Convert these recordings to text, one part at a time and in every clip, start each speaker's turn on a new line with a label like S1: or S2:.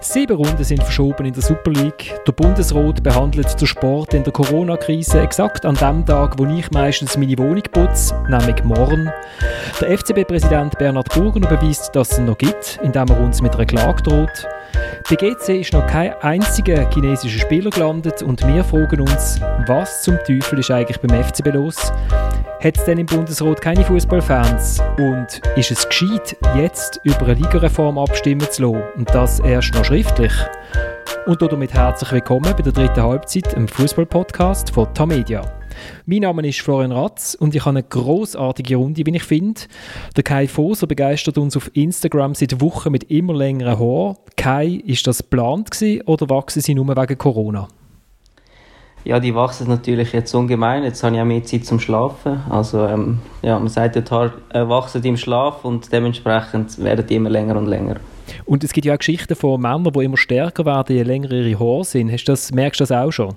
S1: Sieben Runden sind verschoben in der Super League. Der Bundesrat behandelt den Sport in der Corona-Krise exakt an dem Tag, wo ich meistens meine Wohnung putze, nämlich morgen. Der FCB-Präsident Bernhard Burger beweist, dass es noch gibt, indem er uns mit einer Klage droht. Bei GC ist noch kein einziger chinesischer Spieler gelandet und wir fragen uns, was zum Teufel ist eigentlich beim FCB los? Hat es denn im Bundesrat keine Fußballfans? Und ist es gescheit, jetzt über eine Ligareform abstimmen zu lassen und das erst noch schriftlich? Und damit herzlich willkommen bei der dritten Halbzeit im Fußball-Podcast von Tamedia. Mein Name ist Florian Ratz und ich habe eine großartige Runde, wie ich finde. Der Kai Foser begeistert uns auf Instagram seit Wochen mit immer längeren Haaren. Kai, ist das geplant oder wachsen sie nur wegen Corona?
S2: Ja, die wachsen natürlich jetzt ungemein. Jetzt habe ich auch mehr Zeit zum Schlafen. Also, ähm, ja, man sagt die Haare äh, wachsen im Schlaf und dementsprechend werden die immer länger und länger.
S1: Und es gibt ja auch Geschichten von Männern, die immer stärker werden, je länger ihre Haare sind. Hast das, merkst du das auch schon?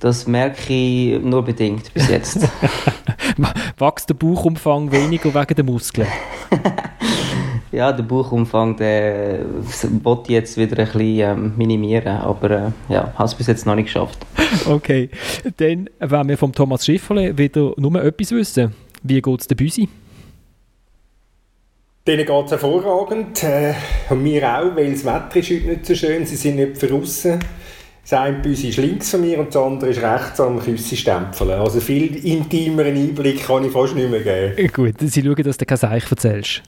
S2: Das merke ich nur bedingt bis jetzt.
S1: Wächst der Bauchumfang weniger wegen der Muskeln?
S2: ja, der Bauchumfang der wollte ich jetzt wieder ein bisschen ähm, minimieren, aber äh, ja, habe es bis jetzt noch nicht geschafft.
S1: Okay, dann wenn wir vom Thomas Schifferle wieder nur etwas wissen. Wie geht es der Büsi?
S3: Denen geht es hervorragend. Äh, und mir auch, weil das Wetter ist heute nicht so schön. Sie sind nicht draußen. Das eine Büsi ist links von mir und das andere ist rechts am Küsse Also viel intimeren Einblick kann ich fast nicht mehr geben.
S1: Gut, Sie schauen, dass du kein Seich erzählst.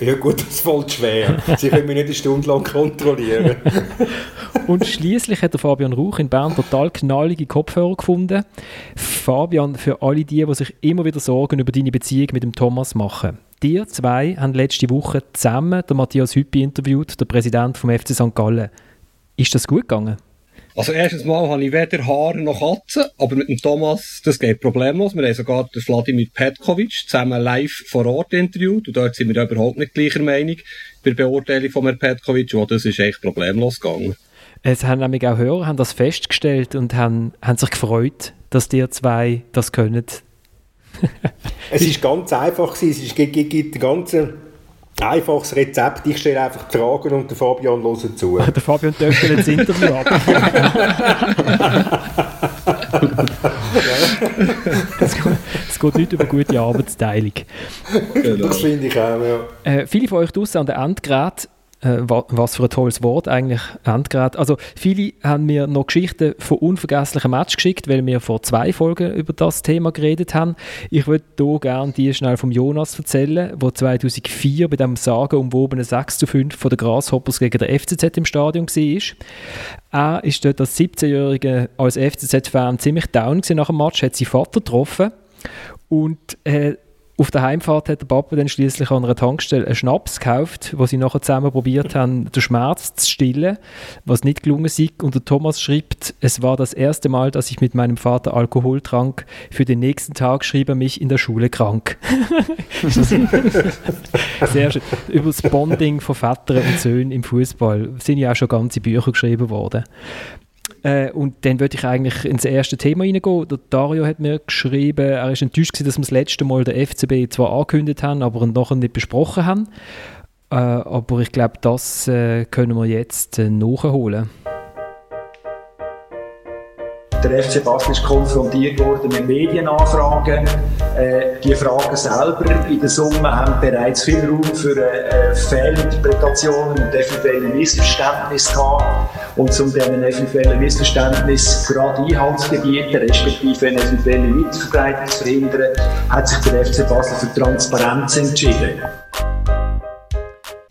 S3: Ja gut, das fällt schwer. Sie können mich nicht eine Stunde lang kontrollieren.
S1: Und schließlich hat der Fabian Rauch in Bern total knallige Kopfhörer gefunden. Fabian, für alle die, die sich immer wieder Sorgen über deine Beziehung mit dem Thomas machen. Die zwei haben letzte Woche zusammen den Matthias Hüppi interviewt, der Präsident vom FC St. Gallen. Ist das gut gegangen?
S4: Also erstens mal habe ich weder Haare noch Katzen, aber mit dem Thomas, das geht problemlos. Wir haben sogar den Vladimir Petkovic zusammen live vor Ort interviewt und dort sind wir überhaupt nicht gleicher Meinung bei der Beurteilung von Herrn Petkovic und das ist echt problemlos gegangen.
S1: Es haben nämlich auch Hörer haben das festgestellt und haben, haben sich gefreut, dass die zwei das können.
S3: es ist ganz einfach gewesen. Es gibt, gibt, gibt ganze Einfaches Rezept, ich stelle einfach die Fragen und der Fabian hört zu.
S1: der Fabian dürfte das Interview ab. Es geht, geht nicht über gute Arbeitsteilung.
S3: Genau. Das finde ich auch, ja.
S1: Äh, viele von euch draußen an den Endgeräten äh, was für ein tolles Wort eigentlich, Endgerät. Also viele haben mir noch Geschichten von unvergesslichen Match geschickt, weil wir vor zwei Folgen über das Thema geredet haben. Ich würde hier gerne die schnell vom Jonas erzählen, wo 2004 bei dem sagenumwobenen 6 zu 5 von der Grasshoppers gegen der FCZ im Stadion war. Er ist dort als 17-Jähriger als FCZ-Fan ziemlich down nach dem Match, hat seinen Vater getroffen und äh, auf der Heimfahrt hat der Papa dann schließlich an einer Tankstelle einen Schnaps gekauft, wo sie nachher zusammen probiert haben, den Schmerz zu stillen, was nicht gelungen ist. Und der Thomas schreibt, es war das erste Mal, dass ich mit meinem Vater Alkohol trank. Für den nächsten Tag schrieb er mich in der Schule krank. Sehr schön. Über das Bonding von Vätern und Söhnen im Fußball sind ja auch schon ganze Bücher geschrieben worden. Äh, und dann würde ich eigentlich ins erste Thema reingehen. Der Dario hat mir geschrieben, er ist enttäuscht gewesen, dass wir das letzte Mal den FCB zwar angekündigt haben, aber nachher nicht besprochen haben. Äh, aber ich glaube, das äh, können wir jetzt äh, nachholen.
S5: Der FC Basel ist konfrontiert worden mit Medienanfragen. Äh, die Fragen selber in der Summe haben bereits viel Raum für äh, Fehlinterpretationen und eventuelle Missverständnisse gehabt. Und um diesen eventuellen Missverständnissen gerade Einhalt zu gebieten, respektive eine eventuelle Weiterverbreitung zu verhindern, hat sich der FC Basel für Transparenz entschieden.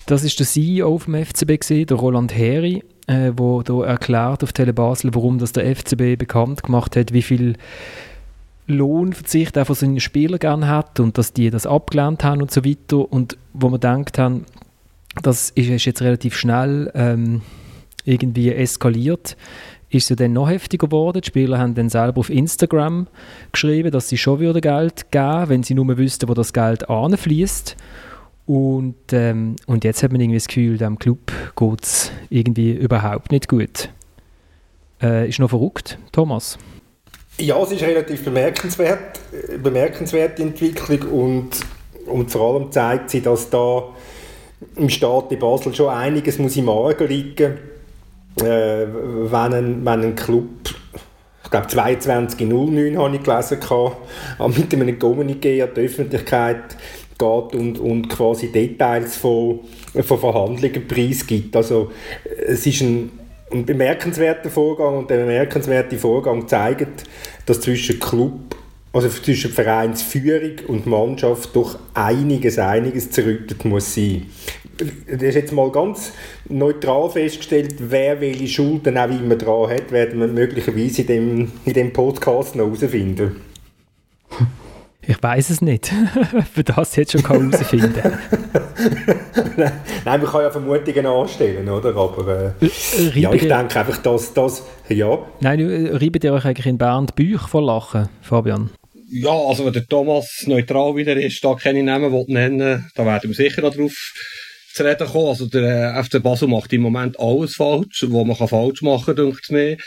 S1: Das ist der CEO vom FCB, gewesen, der Roland Heri äh, da erklärt auf Tele Basel, warum das der FCB bekannt gemacht hat, wie viel Lohnverzicht er von seinen Spielern gerne hat und dass die das abgelehnt haben und so weiter und wo man denkt haben, das ist, ist jetzt relativ schnell ähm, irgendwie eskaliert, ist es ja dann noch heftiger geworden. Die Spieler haben dann selber auf Instagram geschrieben, dass sie schon wieder Geld geben, wenn sie nur wüssten, wo das Geld anfließt. Und, ähm, und jetzt hat man irgendwie das Gefühl, dem Club geht es irgendwie überhaupt nicht gut. Äh, ist noch verrückt, Thomas?
S3: Ja, es ist relativ bemerkenswert, bemerkenswerte Entwicklung und, und vor allem zeigt sie, dass da im Staat in Basel schon einiges muss im Argen liegen, äh, wenn, ein, wenn ein Club ich glaube 22.09 habe ich gelesen, mit einem Kommuniqué an die Öffentlichkeit geht und, und quasi Details von, von Verhandlungen preisgibt. Also es ist ein, ein bemerkenswerter Vorgang und der bemerkenswerte Vorgang zeigt, dass zwischen Club also zwischen Vereinsführung und Mannschaft doch einiges, einiges zerrüttet muss sein. Das ist jetzt mal ganz neutral festgestellt, wer welche Schulden auch immer dran hat, werden wir möglicherweise in dem, in dem Podcast noch herausfinden.
S1: Ich weiß es nicht. Für das jetzt schon herausfinden
S3: Nein, man kann ja Vermutungen anstellen, oder? Aber äh, äh ja, ich denke einfach, dass das. Ja.
S1: Nein, äh, reibt ihr euch eigentlich in Bern die Bücher vor Lachen, Fabian?
S4: Ja, also wenn der Thomas neutral wieder ist, da keine Namen nennen da werden wir sicher noch drauf zu reden kommen. Also der äh, FC Basel macht im Moment alles falsch, was man kann falsch machen kann, denkt mir.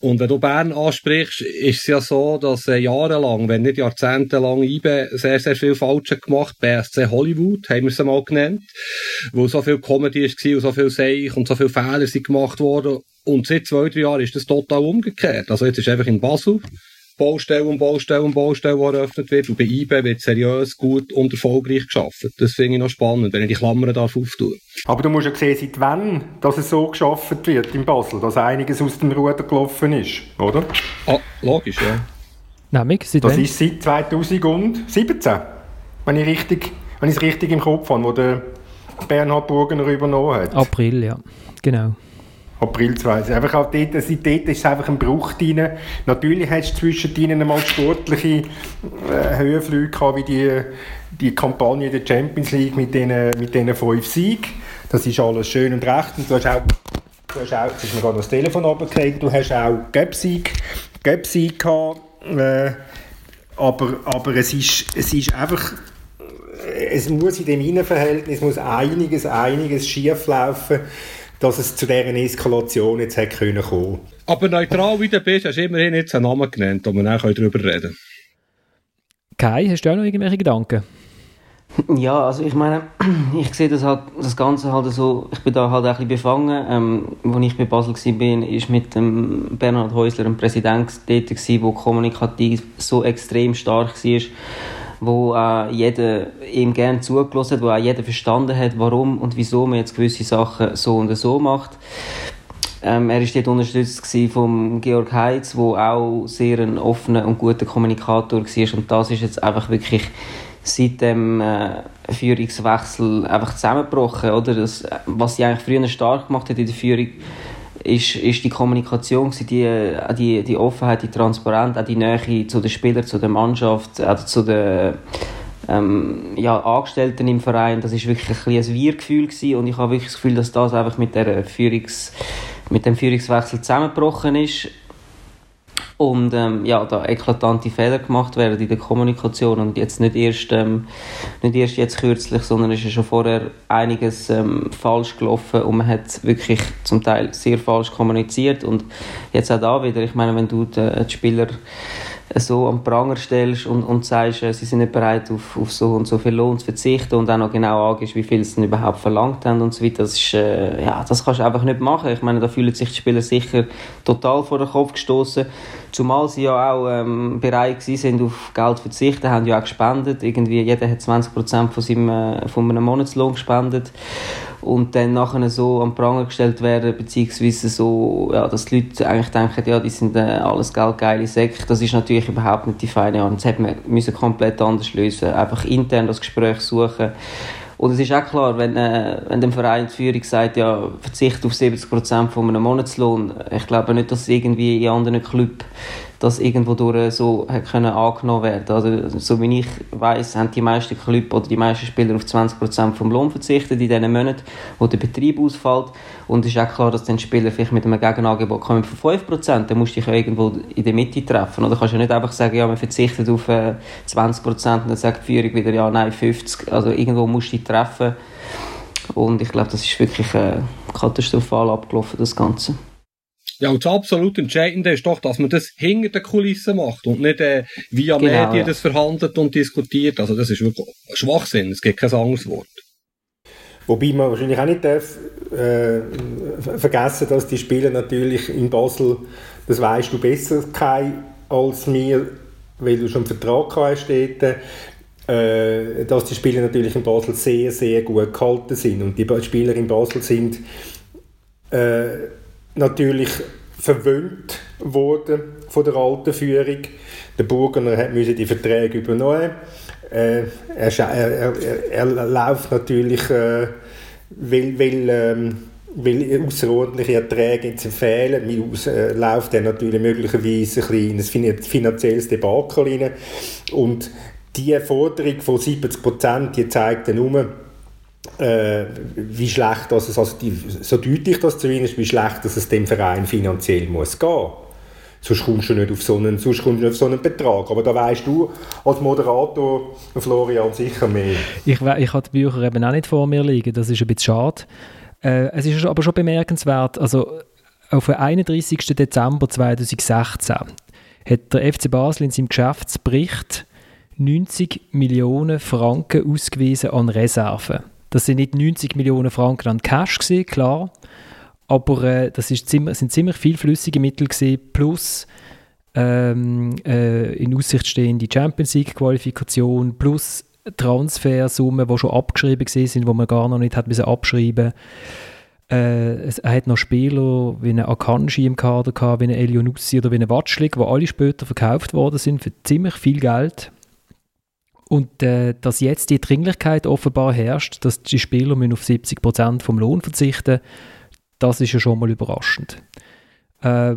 S4: Und wenn du Bern ansprichst, ist es ja so, dass äh, jahrelang, wenn nicht jahrzehntelang IBE sehr, sehr viel Falsches gemacht, BSC Hollywood, haben wir es mal genannt, wo so viel Comedy war und so viel Seich und so viele Fehler sind gemacht worden. Und seit zwei, drei Jahren ist das total umgekehrt. Also jetzt ist einfach in Basel Baustelle und Baustelle und Baustelle, die eröffnet wird. Und bei IBE wird seriös, gut und erfolgreich geschafft. Das finde ich noch spannend, wenn ich die Klammern darf auftun.
S3: Aber du musst ja sehen, seit wann dass es so geschafft wird in Basel, dass einiges aus dem Ruder gelaufen ist, oder?
S4: Ah, logisch, ja.
S1: Nämlich,
S3: seit Das wann? ist seit 2017, wenn ich, richtig, wenn ich es richtig im Kopf habe, wo der Bernhard Burgener übernommen hat.
S1: April, ja, genau.
S3: April 20. Einfach auch dort, also dort ist es einfach ein Bruch drin. Natürlich hast du zwischen ihnen einmal sportliche äh, Höhenflüge gehabt, wie die, die Kampagne der Champions League mit diesen mit den fünf Siegen. Das ist alles schön und recht. Und du hast auch, du hast auch jetzt ist mir gerade das Telefon runtergekriegt, du hast auch Gap-Sieg, Gap-Sieg gehabt. Äh, aber, aber es, ist, es ist einfach es muss in dem Innenverhältnis muss einiges, einiges schief laufen dass es zu dieser Eskalation jetzt hätte können kommen.
S4: Aber neutral wie du bist, hast du immerhin jetzt einen Namen genannt, wo wir dann darüber reden können.
S1: Kai, hast du auch noch irgendwelche Gedanken?
S2: Ja, also ich meine, ich sehe das halt, das Ganze halt so, ich bin da halt ein bisschen befangen. Ähm, als ich bei Basel war, bin, ist mit dem Bernhard Häusler ein Präsident dort der kommunikativ so extrem stark war wo äh, jeder ihm gerne zugelassen hat, wo auch jeder verstanden hat, warum und wieso man jetzt gewisse Sachen so und so macht. Ähm, er war dort unterstützt von Georg Heitz, der auch sehr ein offener und guter Kommunikator war und das ist jetzt einfach wirklich seit dem äh, Führungswechsel einfach zusammengebrochen, oder? Das, was sie eigentlich früher stark gemacht hat in der Führung, ist, ist die Kommunikation, die, äh, die, die Offenheit, die Transparenz, auch die Nähe zu den Spielern, zu der Mannschaft, auch zu den ähm, ja, Angestellten im Verein. Das ist wirklich ein, ein Wir-Gefühl und ich habe wirklich das Gefühl, dass das einfach mit, der Führungs, mit dem Führungswechsel zusammengebrochen ist und ähm, ja, da eklatante Fehler gemacht werden in der Kommunikation und jetzt nicht erst, ähm, nicht erst jetzt kürzlich, sondern es ist schon vorher einiges ähm, falsch gelaufen und man hat wirklich zum Teil sehr falsch kommuniziert und jetzt auch da wieder, ich meine, wenn du die, die Spieler so am Pranger stellst und, und sagst, äh, sie sind nicht bereit, auf, auf so und so viel Lohn zu verzichten und auch noch genau angehst, wie viel sie überhaupt verlangt haben und so weiter, das ist, äh, ja, das kannst du einfach nicht machen. Ich meine, da fühlen sich die Spieler sicher total vor den Kopf gestoßen, zumal sie ja auch ähm, bereit sind, auf Geld zu verzichten, haben ja auch gespendet, irgendwie, jeder hat 20% von seinem, äh, von einem Monatslohn gespendet und dann nachher so am Pranger gestellt werden, beziehungsweise so, ja, dass die Leute eigentlich denken, ja, die sind äh, alles geldgeile Säcke. Das ist natürlich überhaupt nicht die feine Art. Das hätte man müssen komplett anders lösen Einfach intern das Gespräch suchen. Und es ist auch klar, wenn, äh, wenn dem Verein die Führung sagt, ja, verzicht auf 70% von einem Monatslohn, ich glaube nicht, dass irgendwie in anderen Clubs das irgendwo durch so hat können angenommen werden. Also, so wie ich weiß, haben die meisten Clubs oder die meisten Spieler auf 20% vom Lohn verzichtet in diesen Monaten, wo der Betrieb ausfällt. Und es ist auch klar, dass dann Spieler vielleicht mit einem Gegenangebot kommen von 5%, dann musst du dich ja irgendwo in der Mitte treffen. Oder kannst du nicht einfach sagen, ja, man verzichtet auf äh, 20% und dann sagt die Führung wieder, ja, nein, 50%. Also irgendwo musst du dich treffen. Und ich glaube, das ist wirklich äh, katastrophal abgelaufen, das Ganze.
S4: Ja, und das absolut Entscheidende ist doch, dass man das hinter den Kulissen macht und nicht äh, via genau, Medien das verhandelt und diskutiert. Also das ist wirklich Schwachsinn, es gibt kein anderes Wort.
S3: Wobei man wahrscheinlich auch nicht darf, äh, vergessen, dass die Spieler natürlich in Basel, das weißt du besser als mir, weil du schon einen Vertrag hast dort, äh, dass die Spieler natürlich in Basel sehr, sehr gut gehalten sind. Und die Spieler in Basel sind äh, natürlich verwöhnt worden von der alten Führung. Der Burgener hat die Verträge übernehmen. Äh, er, er, er, er, läuft natürlich, äh, weil, weil, ähm, weil außerordentliche Erträge jetzt fehlen, aus, äh, läuft er natürlich möglicherweise ein, in ein finanzielles Debakel rein. Und die Forderung von 70 Prozent, die zeigt dann nur, äh, wie schlecht das es, also die, so deutlich das zumindest, wie schlecht dass es dem Verein finanziell muss gehen. Sonst kommst du nicht auf so einen, sonst kommst du nicht auf so einen Betrag. Aber da weißt du als Moderator, Florian, sicher mehr.
S1: Ich, ich habe die Bücher eben auch nicht vor mir liegen, das ist ein bisschen schade. Äh, es ist aber schon bemerkenswert, also auf den 31. Dezember 2016 hat der FC Basel in seinem Geschäftsbericht 90 Millionen Franken ausgewiesen an Reserven. Das sind nicht 90 Millionen Franken an Cash gewesen, klar, aber äh, das ist ziemlich, sind ziemlich viel flüssige Mittel gewesen, plus ähm, äh, in Aussicht stehende Champions League Qualifikation plus Transfersummen, die schon abgeschrieben sind, wo man gar noch nicht hat müssen abschreiben. Äh, er hat noch Spieler wie eine Akanji im Kader gehabt, wie eine Elionussi oder wie eine Watschlik, die alle später verkauft worden sind für ziemlich viel Geld. Und äh, dass jetzt die Dringlichkeit offenbar herrscht, dass die Spieler müssen auf 70 Prozent vom Lohn verzichten, das ist ja schon mal überraschend. Äh,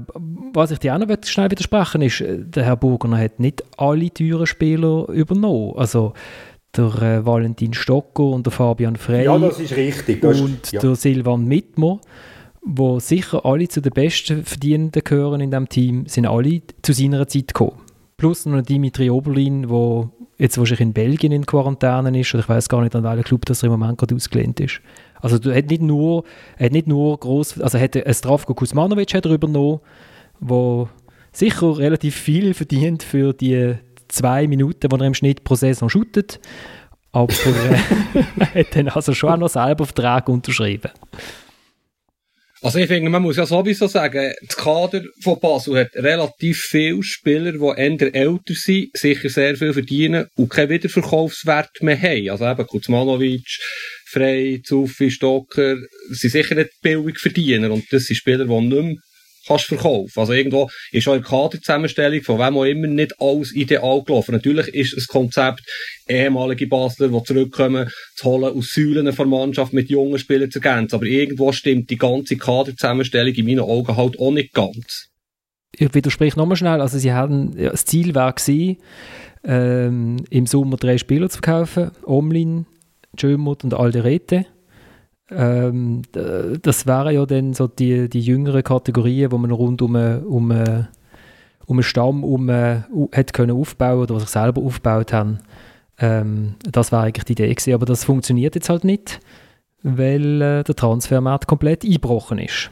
S1: was ich dir auch noch schnell widersprechen ist, äh, der Herr Burgener hat nicht alle teuren Spieler übernommen. Also der äh, Valentin Stocker und der Fabian Frey.
S3: Ja, das ist richtig. Das
S1: und
S3: ist, ja.
S1: der Silvan Mittmer, wo sicher alle zu den besten Verdienenden gehören in dem Team, sind alle zu seiner Zeit gekommen. Plus noch Dimitri Oberlin, der jetzt wahrscheinlich in Belgien in Quarantäne ist, oder ich weiß gar nicht, an welchem Club das im Moment gerade ausgelehnt ist. Also er hat nicht nur, er hat nicht nur gross, also er hat Stravko Kuzmanovic hat er übernommen, wo sicher relativ viel verdient für die zwei Minuten, die er im Schnitt pro Saison shootet, aber er hat dann also schon auch noch selber Vertrag unterschrieben.
S4: Also ich finde, man muss ja sowieso sagen, das Kader von Basel hat relativ viele Spieler, die eher älter sind, sicher sehr viel verdienen und keinen Wiederverkaufswert mehr haben. Also eben Kuzmanovic, Frey, Zuffi, Stocker, sind sicher nicht billig Verdiener und das sind Spieler, die nicht mehr kannst verkaufen. Also irgendwo ist auch in der Kaderzusammenstellung von wem auch immer nicht alles ideal gelaufen. Natürlich ist das Konzept, ehemalige Basler, die zurückkommen, zu holen aus Säulen von Mannschaft mit jungen Spielern zu ergänzen. Aber irgendwo stimmt die ganze Kaderzusammenstellung in meinen Augen halt auch nicht ganz.
S1: Ich widerspreche nochmal schnell. Also sie hatten, ja, das Ziel war gewesen, ähm, im Sommer drei Spieler zu verkaufen. Omlin, Jömut und Alderete. Ähm, das wären ja dann so die, die jüngeren Kategorien, wo man rund um, um, um einen Stamm um, uh, hätte können aufbauen oder sich selber aufgebaut haben. Ähm, das war eigentlich die Idee gewesen, aber das funktioniert jetzt halt nicht, weil äh, der Transfermarkt komplett eingebrochen ist.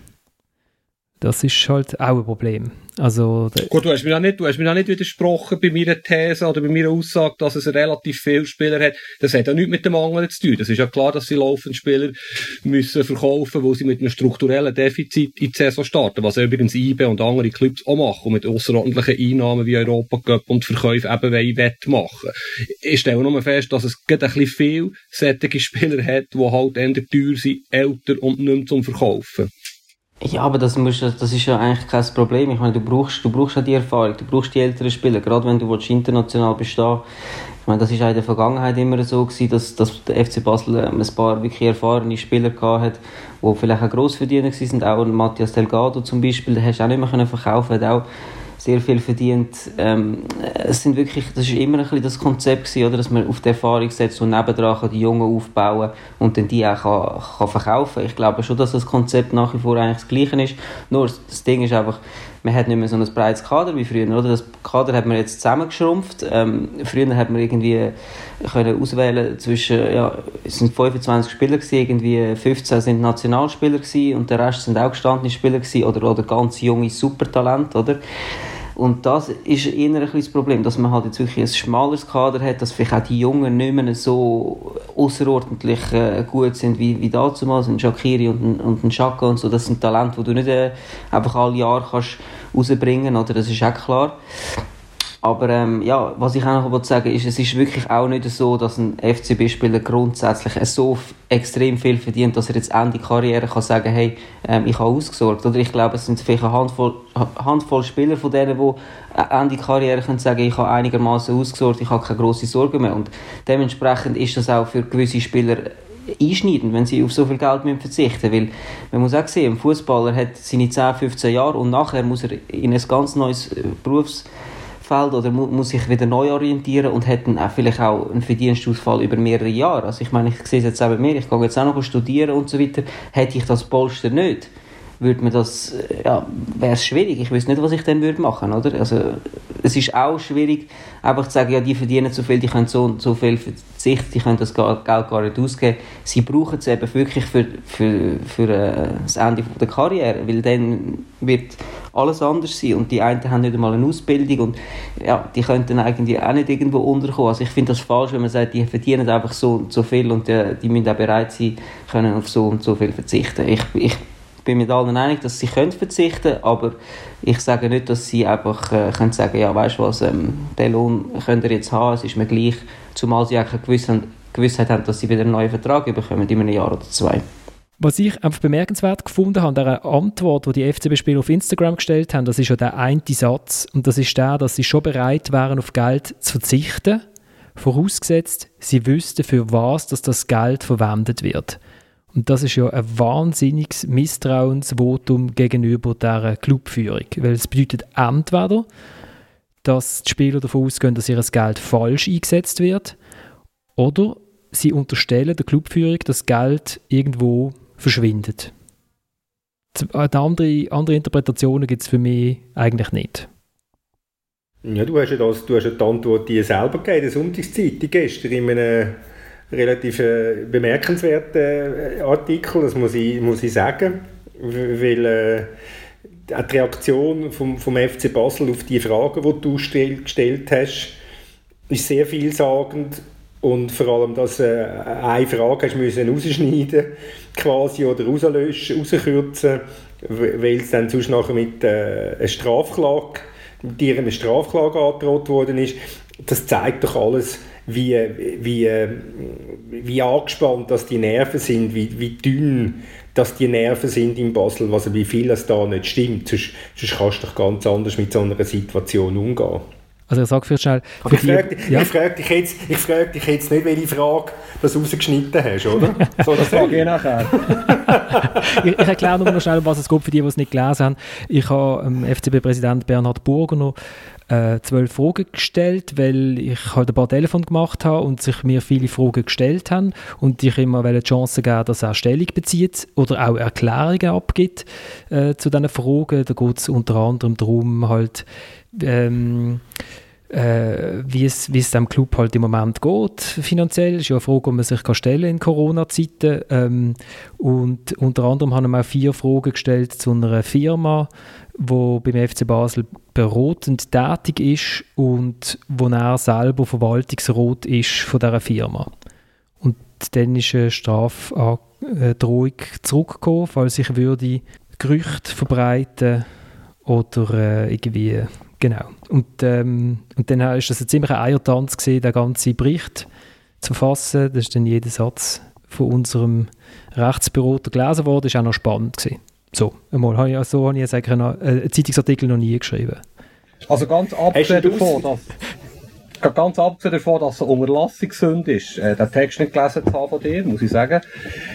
S1: Das ist halt auch ein Problem. Also,
S4: Gut, du hast mir auch nicht, auch nicht widersprochen bei meiner These oder bei meiner Aussage, dass es relativ viele Spieler hat. Das hat ja nichts mit dem Mangel zu tun. Das ist ja klar, dass sie laufend Spieler müssen verkaufen, wo sie mit einem strukturellen Defizit in die Saison starten, was übrigens IBE und andere Clubs auch machen und mit außerordentlichen Einnahmen wie Europa Cup und Verkäufe eben wettmachen. Ich stelle nur fest, dass es ein bisschen viel solche Spieler hat, die halt eher teuer sind, älter und nicht mehr zum Verkaufen.
S2: Ja, aber das, musst, das ist ja eigentlich kein Problem. Ich meine, du brauchst, du brauchst ja die Erfahrung, du brauchst die älteren Spieler, gerade wenn du international bestehen Ich meine, das ist auch in der Vergangenheit immer so gewesen, dass, dass der FC Basel ähm, ein paar wirklich erfahrene Spieler gehabt hat, die vielleicht auch Grossverdiener sind. Auch Matthias Delgado zum Beispiel, den hast du auch nicht mehr verkaufen können, sehr viel verdient. Ähm, es sind wirklich, das ist immer ein bisschen das Konzept gewesen, oder, dass man auf die Erfahrung setzt und nebendran die Jungen aufbauen und dann die auch kann, kann verkaufen. Ich glaube schon, dass das Konzept nach wie vor eigentlich das Gleiche ist. Nur das Ding ist einfach, man hat nicht mehr so ein breites Kader wie früher, oder? Das Kader hat man jetzt zusammengeschrumpft. Ähm, früher hat man irgendwie können auswählen zwischen, ja, es sind 25 Spieler gewesen, irgendwie 15 sind Nationalspieler gewesen und der Rest sind auch gestandene Spieler gewesen, oder, oder ganz junge Supertalente, oder? Und das ist eher ein das Problem, dass man halt jetzt wirklich ein schmaleres Kader hat, dass vielleicht auch die Jungen nicht mehr so außerordentlich äh, gut sind wie, wie damals, ein Shakiri und ein, und ein Shaka und so. Das sind Talente, die du nicht äh, einfach alle Jahre kannst rausbringen kannst, das ist auch klar. Aber ähm, ja, was ich auch noch sagen ist, es ist wirklich auch nicht so, dass ein FCB-Spieler grundsätzlich so extrem viel verdient, dass er jetzt Ende Karriere kann sagen, hey, ähm, ich habe ausgesorgt. Oder ich glaube, es sind vielleicht eine Handvoll, Handvoll Spieler von denen, die Ende Karriere können sagen, ich habe einigermaßen ausgesorgt, ich habe keine große Sorgen mehr. Und dementsprechend ist das auch für gewisse Spieler einschneidend, wenn sie auf so viel Geld müssen verzichten müssen. Man muss auch sehen, ein Fußballer hat seine 10, 15 Jahre und nachher muss er in ein ganz neues äh, Berufs Feld oder mu muss sich wieder neu orientieren und hat dann auch vielleicht auch einen Verdienstausfall über mehrere Jahre. Also ich meine, ich sehe es jetzt bei mir, ich gehe jetzt auch noch studieren und so weiter, hätte ich das Polster nicht, würde mir das, äh, ja, wäre es schwierig. Ich weiß nicht, was ich dann würde machen, oder? Also, es ist auch schwierig, einfach zu sagen, ja, die verdienen so viel, die können so so viel verzichten, die können das Geld gar nicht ausgeben. Sie brauchen es eben wirklich für, für, für äh, das Ende der Karriere, weil dann wird alles anders sein und die einen haben nicht einmal eine Ausbildung und ja, die könnten eigentlich auch nicht irgendwo unterkommen. Also ich finde das falsch, wenn man sagt, die verdienen einfach so und so viel und die, äh, die müssen auch bereit sein, können auf so und so viel verzichten. Ich, ich bin mit allen einig, dass sie können verzichten können, aber ich sage nicht, dass sie einfach äh, können sagen, ja, weißt du was, ähm, den Lohn könnt ihr jetzt haben, es ist mir gleich, zumal sie eigentlich eine Gewissheit haben, dass sie wieder einen neuen Vertrag bekommen in einem Jahr oder zwei.
S1: Was ich einfach bemerkenswert gefunden habe, der Antwort, die die FCB-Spieler auf Instagram gestellt haben, das ist ja der eine Satz. Und das ist der, dass sie schon bereit wären, auf Geld zu verzichten, vorausgesetzt, sie wüssten, für was dass das Geld verwendet wird. Und das ist ja ein wahnsinniges Misstrauensvotum gegenüber dieser Clubführung. Weil es bedeutet entweder, dass die Spieler davon ausgehen, dass ihr Geld falsch eingesetzt wird, oder sie unterstellen der Clubführung, dass Geld irgendwo verschwindet. Äh, andere, andere Interpretationen gibt es für mich eigentlich nicht.
S3: Ja, du hast ja, das, du hast ja die Antwort die selber gegeben, der Sonntagszeitung gestern in einem relativ äh, bemerkenswerten äh, Artikel, das muss ich, muss ich sagen, weil äh, die Reaktion vom, vom FC Basel auf die Fragen, die du stell, gestellt hast, ist sehr vielsagend und vor allem, dass äh, eine Frage hast müssen rausschneiden quasi oder rauslöschen, rauskürzen, weil es dann sonst nachher mit äh, einer Strafklage, mit ihr eine Strafklage angedroht worden ist. Das zeigt doch alles, wie, wie, wie angespannt dass die Nerven sind, wie, wie dünn dass die Nerven sind in Basel, also wie viel es da nicht stimmt. Sonst, sonst kannst du doch ganz anders mit so einer Situation umgehen.
S1: Also ich sage für schnell...
S3: Für ich frage dich, ja. frag dich, jetzt, frag dich jetzt nicht, welche Frage du rausgeschnitten hast, oder?
S1: So, das frage ich nachher. ich, ich erkläre nur noch schnell, was es geht für die, die es nicht gelesen haben. Ich habe ähm, FCB-Präsident Bernhard Burger noch äh, zwölf Fragen gestellt, weil ich halt ein paar Telefon gemacht habe und sich mir viele Fragen gestellt haben und ich immer die Chance geben, dass er Stellung bezieht oder auch Erklärungen abgibt äh, zu diesen Fragen. Da geht es unter anderem darum, halt ähm, äh, wie, es, wie es dem Club halt im Moment geht, finanziell. Das ist ja eine Frage, die man sich kann stellen in Corona-Zeiten. Ähm, und unter anderem haben wir auch vier Fragen gestellt zu einer Firma, die beim FC Basel beratend tätig ist und wo er selber Verwaltungsrat ist von dieser Firma. Und dann ist eine Strafdrohung zurückgekommen, falls ich würde Gerüchte verbreiten oder äh, irgendwie Genau. Und, ähm, und dann war das ein ziemlicher Eiertanz, gewesen, den ganzen Bericht zu fassen. Das ist dann jeder Satz von unserem Rechtsbüro gelesen worden. Das war auch noch spannend. Gewesen. So, einmal, habe ich, so habe ich jetzt eigentlich einen, einen Zeitungsartikel noch nie geschrieben.
S4: Also ganz abgesehen davon, dass ganz abgesehen davon, dass es eine Unterlassungssünde ist, äh, den Text nicht gelesen zu haben von dir, muss ich sagen,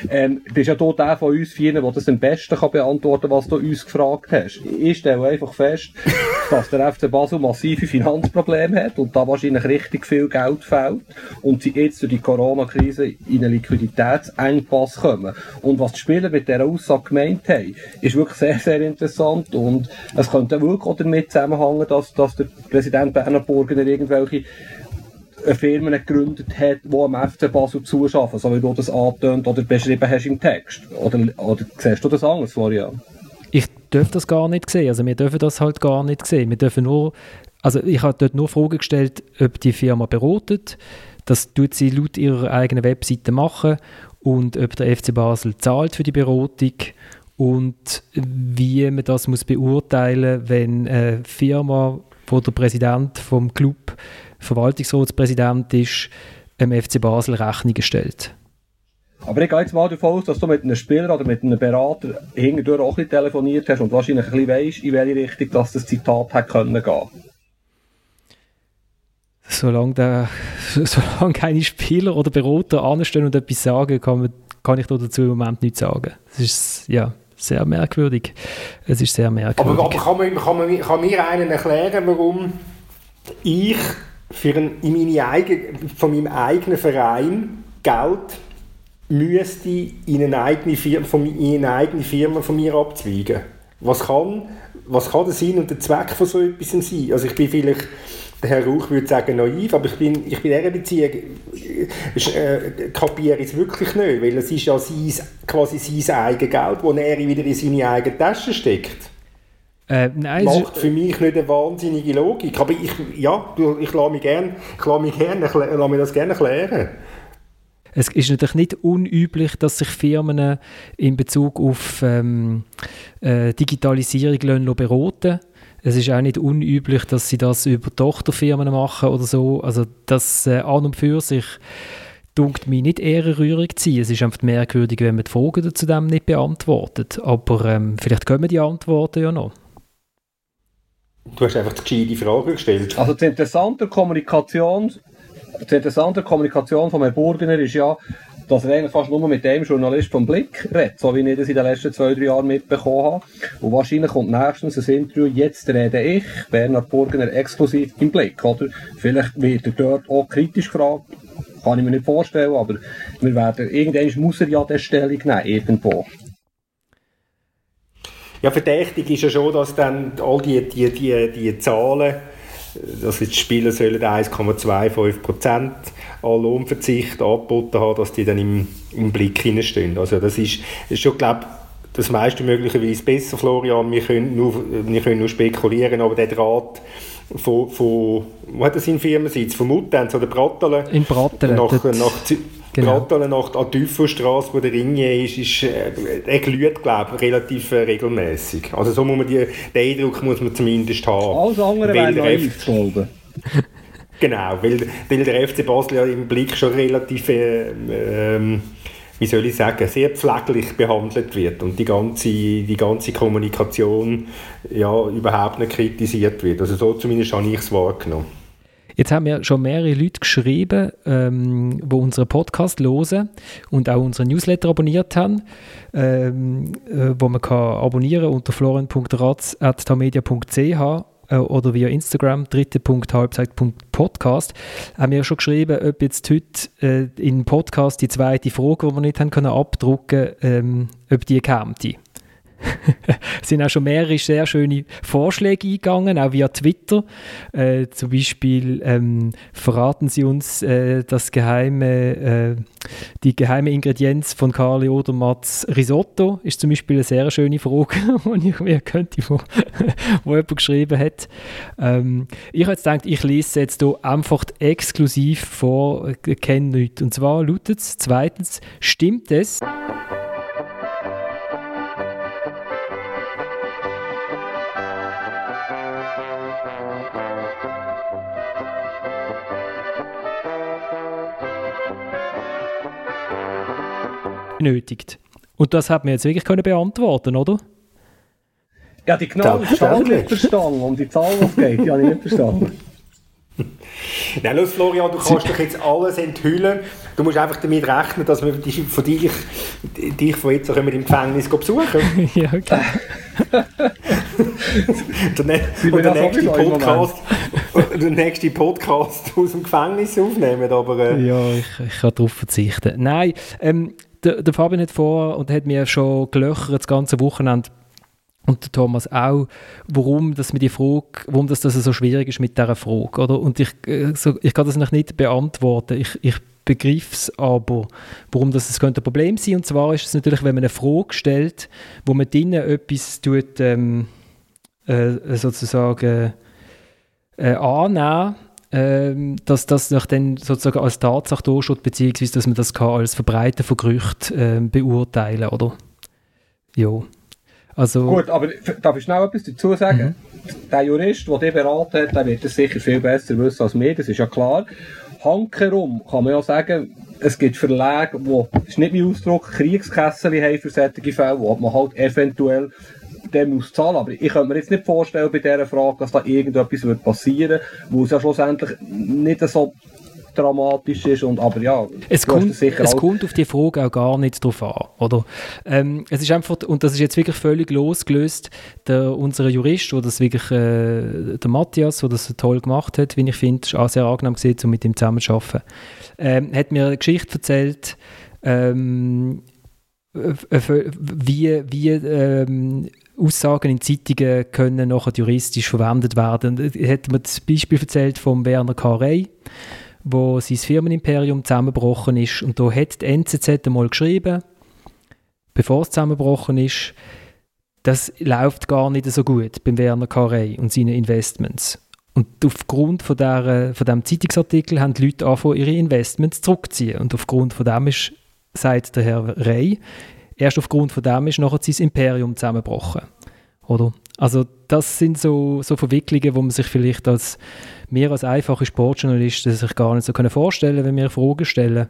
S4: ähm, bist ja du der von uns vier, der das am besten kann beantworten kann, was du uns gefragt hast. Ich stelle einfach fest, dass der FC Basel massive Finanzprobleme hat und da wahrscheinlich richtig viel Geld fehlt und sie jetzt durch die Corona-Krise in einen Liquiditätsengpass kommen. Und was die Spieler mit dieser Aussage gemeint haben, ist wirklich sehr, sehr interessant und es könnte wirklich auch damit zusammenhängen, dass, dass der Präsident Berner Burgener irgendwelche Firmen gegründet hat, die am FC Basel zuschaffen, so wie du das angetönt oder beschrieben hast im Text. Oder, oder siehst du das anders, Florian?
S1: Ich darf das gar nicht sehen. Also wir dürfen das halt gar nicht sehen. Wir dürfen nur, also ich habe dort nur Fragen gestellt, ob die Firma beratet, Das tut sie laut ihrer eigenen Webseite machen und ob der FC Basel zahlt für die Beratung und wie man das muss beurteilen, wenn eine Firma, wo der Präsident vom Club Verwaltungsratspräsident ist, dem FC Basel Rechnungen stellt.
S4: Aber ich gehe jetzt mal davon aus, dass du mit einem Spieler oder mit einem Berater hinterdurch auch ein telefoniert hast und wahrscheinlich ein bisschen weißt, in welche Richtung dass das Zitat hätte können gehen.
S1: Solange, der, solange keine Spieler oder Berater anstehen und etwas sagen, kann, man, kann ich dazu im Moment nichts sagen. Das ist ja sehr merkwürdig. Es ist sehr merkwürdig.
S3: Aber, aber kann, man, kann, man, kann mir einen erklären, warum ich für ein, in meine eigene, von meinem eigenen Verein Geld müsste in eine eigene Firma von, in eine eigene Firma von mir abzweigen. Was kann, was kann der Sinn und der Zweck von so etwas sein? Also ich bin vielleicht, der Herr Rauch würde sagen naiv, aber ich bin, ich bin in dieser Beziehung, äh, kapiere es wirklich nicht, weil es ist ja sein, quasi sein eigenes Geld, das er wieder in seine eigene Tasche steckt. Äh, nein, Macht für mich nicht eine wahnsinnige Logik. Aber ich, ja, ich lasse mich gerne, ich lasse mich das gerne erklären.
S1: Es ist natürlich nicht unüblich, dass sich Firmen in Bezug auf ähm, äh, Digitalisierung lassen beraten es ist auch nicht unüblich, dass sie das über Tochterfirmen machen oder so. Also das äh, an und für sich dunkt mich nicht ehrenrührig zu sein. Es ist einfach merkwürdig, wenn man die Fragen zu dem nicht beantwortet. Aber ähm, vielleicht kommen die Antworten ja noch.
S3: Du hast einfach die gescheite Frage gestellt.
S4: Also die interessante Kommunikation, die interessante Kommunikation von Herrn Burgener ist ja, dass er eigentlich fast nur mit dem Journalist vom Blick redet, so wie ich das in den letzten zwei, drei Jahren mitbekommen habe. Und wahrscheinlich kommt nächstens ein Interview, jetzt rede ich, Bernhard Burgener, exklusiv im Blick, oder? Vielleicht wird er dort auch kritisch gefragt, kann ich mir nicht vorstellen, aber wir werden, irgendwann muss er ja der Stellung nehmen, irgendwo.
S3: Ja, verdächtig ist ja schon, dass dann all die, die, die, die Zahlen, dass jetzt die Spieler sollen 1,25% an Lohnverzicht angeboten haben, dass die dann im, im Blick hineinstehen. Also das ist, ist schon, glaube das meiste möglicherweise besser, Florian. Wir können nur, wir können nur spekulieren, aber der Draht von, von wo hat das in Firmensitz? Von Muttenz oder Brattelen?
S1: In Brattelen.
S3: Nach, nach, Genau. Gerade nach an Teufelstrasse, wo der Ring ist, ist äh, er glüht, glaube ich, relativ äh, regelmäßig. Also so muss man die, den Eindruck muss man zumindest haben.
S4: Alles andere wäre naiv zu glauben.
S3: genau, weil, weil der FC Basel ja im Blick schon relativ, äh, ähm, wie soll ich sagen, sehr pfleglich behandelt wird und die ganze, die ganze Kommunikation ja überhaupt nicht kritisiert wird. Also so zumindest habe ich es wahrgenommen.
S1: Jetzt haben mir schon mehrere Leute geschrieben, ähm, die unseren Podcast hören und auch unseren Newsletter abonniert haben, ähm, äh, wo man kann abonnieren unter florian.ratz.tamedia.ch äh, oder via Instagram dritte.halbzeit.podcast haben mir schon geschrieben, ob jetzt heute äh, im Podcast die zweite Frage, die wir nicht haben können abdrucken, ähm, ob die käme. Es sind auch schon mehrere sehr schöne Vorschläge eingegangen, auch via Twitter. Äh, zum Beispiel ähm, verraten Sie uns äh, das geheime, äh, die geheime Ingredienz von Carli Odermatts Risotto. Ist zum Beispiel eine sehr schöne Frage, die ich mir könnte, wo, wo jemand geschrieben hat. Ähm, ich habe jetzt gedacht, ich lese jetzt hier einfach exklusiv vor, kenne nichts. Und zwar lautet es zweitens, stimmt es? Benötigt. Und das hat man jetzt wirklich können beantworten, oder?
S4: Ja, die genaue Zahl nicht verstanden. Um die Zahl, was geht, die habe ich nicht verstanden.
S3: Nein, los Florian, du kannst doch jetzt alles enthüllen. Du musst einfach damit rechnen, dass wir dich von dich, dich von jetzt auch immer im Gefängnis besuchen.
S1: ja, okay.
S3: der, ne und der nächste Podcast, der nächste Podcast aus dem Gefängnis aufnehmen, aber...
S1: Äh, ja, ich, ich kann darauf verzichten. Nein, ähm, der, der Fabian hat vor und hat mir schon gelöchert das ganze Wochenende und der Thomas auch, warum dass mir die Frage, warum das, das so schwierig ist mit dieser Frage, oder? Und ich, äh, so, ich kann das noch nicht beantworten. Ich, ich begriff es aber, warum das, das könnte ein Problem sein. Und zwar ist es natürlich, wenn man eine Frage stellt, wo man drinnen etwas tut, ähm, äh, sozusagen äh, annehmen ähm, dass das dann sozusagen als Tatsache durchschaut, beziehungsweise dass man das kann als Verbreiten von Gerüchten ähm, beurteilen, oder? Ja. Also,
S4: Gut, aber darf ich schnell etwas dazu sagen? Mhm. Der Jurist, der dich beraten hat, der wird das sicher viel besser wissen als mir, das ist ja klar. Hankerum kann man ja sagen, es gibt Verlage, die, das ist nicht mein Ausdruck, Kriegskessel haben für solche Fälle, wo man halt eventuell dem muss zahlen. Aber ich könnte mir jetzt nicht vorstellen bei dieser Frage, dass da irgendetwas wird passieren wird, wo es ja schlussendlich nicht so dramatisch ist. Und, aber ja,
S1: es, kommt, es kommt auf die Frage auch gar nicht drauf an. Oder? Ähm, es ist einfach, und das ist jetzt wirklich völlig losgelöst, der, unser Jurist, wo das wirklich, äh, der Matthias, der das toll gemacht hat, wie ich finde, ist auch sehr angenehm gesehen, um mit ihm zusammenzuarbeiten, ähm, hat mir eine Geschichte erzählt, ähm, wie, wie ähm, Aussagen in Zeitungen können nachher juristisch verwendet werden. Er hat mir das Beispiel erzählt von Werner Carey, wo sein Firmenimperium zusammengebrochen ist. Und da hat die NZZ einmal geschrieben, bevor es zusammengebrochen ist, das läuft gar nicht so gut beim Werner Carey und seinen Investments. Und aufgrund von, der, von diesem Zeitungsartikel haben die Leute angefangen, ihre Investments zurückzuziehen. Und aufgrund von dem ist, sagt der Herr Rey, erst aufgrund von dem ist nachher sein Imperium zusammengebrochen. Oder? Also das sind so, so Verwicklungen, wo man sich vielleicht als mehr als einfache Sportjournalisten sich gar nicht so vorstellen können, wenn wir Fragen stellen.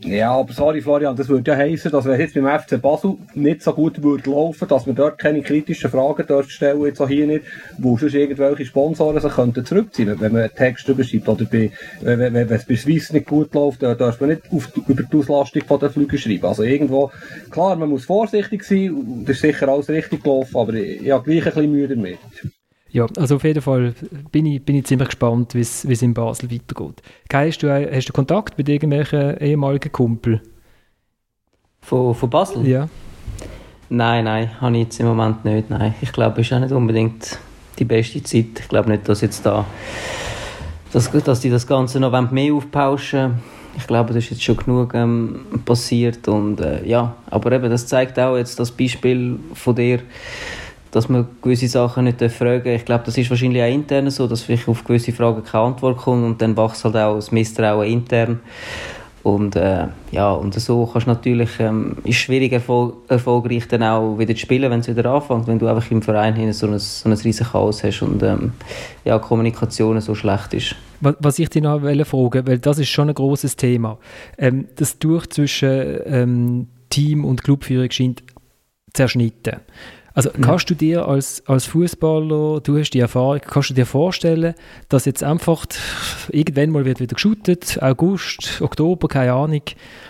S4: Ja, aber sorry Florian, das würde ja heißen, dass wenn jetzt beim FC Basel nicht so gut würde laufen, dass wir dort keine kritischen Fragen dürfen stellen, jetzt auch hier nicht, wo sonst irgendwelche Sponsoren sich könnten zurückziehen, wenn man einen Text überschreibt oder bei, wenn, wenn, wenn es bei Swiss nicht gut läuft, dann darf man nicht auf, über die Auslastung der Flüge schreiben. Also irgendwo, klar, man muss vorsichtig sein, das ist sicher alles richtig gelaufen, aber ich, ich habe gleich ein bisschen Mühe damit.
S1: Ja, also auf jeden Fall bin ich, bin ich ziemlich gespannt, wie es in Basel weitergeht. Kai, hast du, hast du Kontakt mit irgendwelchen ehemaligen Kumpel?
S2: Von, von Basel?
S1: Ja.
S2: Nein, nein, habe ich jetzt im Moment nicht. Nein. Ich glaube, es ist auch nicht unbedingt die beste Zeit. Ich glaube nicht, dass jetzt da dass, dass die das Ganze noch mehr aufpauschen Ich glaube, das ist jetzt schon genug ähm, passiert. Und, äh, ja, aber eben, das zeigt auch jetzt das Beispiel von dir, dass man gewisse Sachen nicht fragen darf. Ich glaube, das ist wahrscheinlich auch intern so, dass vielleicht auf gewisse Fragen keine Antwort kommt und dann wächst halt auch das Misstrauen intern. Und äh, ja, und so kannst du natürlich, ähm, ist schwierig erfol erfolgreich dann auch wieder zu spielen, wenn es wieder anfängt, wenn du einfach im Verein hin so ein, so ein riesiges Chaos hast und ähm, ja, Kommunikation so schlecht ist.
S1: Was ich dich noch fragen weil das ist schon ein großes Thema. Ähm, das Durch zwischen ähm, Team und Clubführung scheint zerschnitten. Also ja. kannst du dir als, als Fußballer, du hast die Erfahrung, kannst du dir vorstellen, dass jetzt einfach irgendwann mal wird wieder geshootet, August, Oktober, keine Ahnung,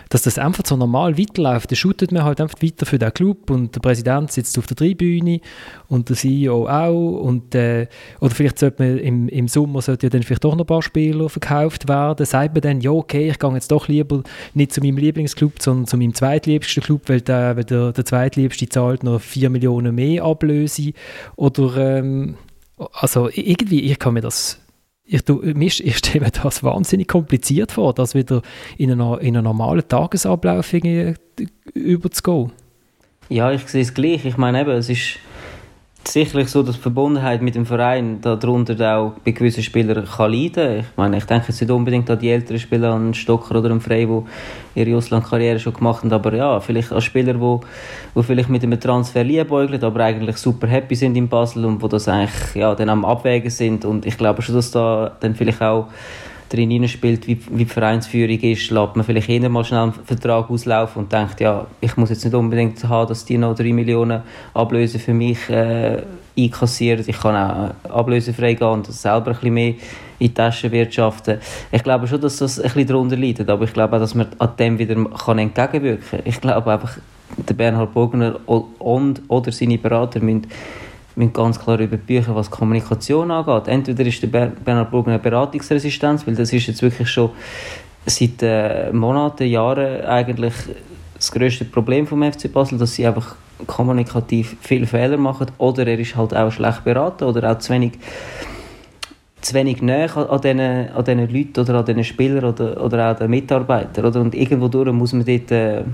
S1: dass das einfach so normal weiterläuft. Dann shootet man halt einfach weiter für den Club und der Präsident sitzt auf der Tribüne und der CEO auch und äh, oder vielleicht sollte man im, im Sommer sollte ja dann vielleicht doch noch ein paar Spieler verkauft werden. Sagt man dann, ja okay, ich gehe jetzt doch lieber nicht zu meinem Lieblingsclub, sondern zu meinem zweitliebsten Club, weil der, weil der, der zweitliebste zahlt noch 4 Millionen mehr Ablöse oder ähm, also irgendwie, ich kann mir das ich, ich stelle mir das wahnsinnig kompliziert vor, das wieder in einen, in einen normalen Tagesablauf überzugehen.
S2: Ja, ich sehe es gleich. Ich meine eben, es ist sicherlich so, dass die Verbundenheit mit dem Verein darunter auch bei gewissen Spielern kann leiden. Ich meine, ich denke jetzt nicht unbedingt an die älteren Spieler, an Stocker oder an Frey, die ihre Auslandkarriere schon gemacht haben, aber ja, vielleicht an Spieler, die, die vielleicht mit einem Transfer liebäugeln, aber eigentlich super happy sind in Basel und wo das eigentlich ja, dann am Abwägen sind und ich glaube schon, dass da dann vielleicht auch drin spielt, wie, wie die Vereinsführung ist, lässt man vielleicht eher mal schnell einen Vertrag auslaufen und denkt, ja, ich muss jetzt nicht unbedingt haben, dass die noch 3 Millionen Ablöse für mich äh, einkassieren. Ich kann auch ablösefrei gehen und selber ein bisschen mehr in die Taschen wirtschaften. Ich glaube schon, dass das ein bisschen darunter leidet, aber ich glaube auch, dass man an dem wieder kann entgegenwirken kann. Ich glaube einfach, der Bernhard Bogner und oder seine Berater müssen müssen ganz klar über Bücher, was Kommunikation angeht. Entweder ist der Bernhard Burger eine Beratungsresistenz, weil das ist jetzt wirklich schon seit äh, Monaten, Jahren eigentlich das größte Problem vom FC Basel, dass sie einfach kommunikativ viele Fehler machen oder er ist halt auch schlecht beraten oder auch zu wenig zu wenig näher an diesen, an diesen Leuten oder an diesen Spielern oder, oder auch den Mitarbeitern. Oder? Und irgendwo muss man dort, äh,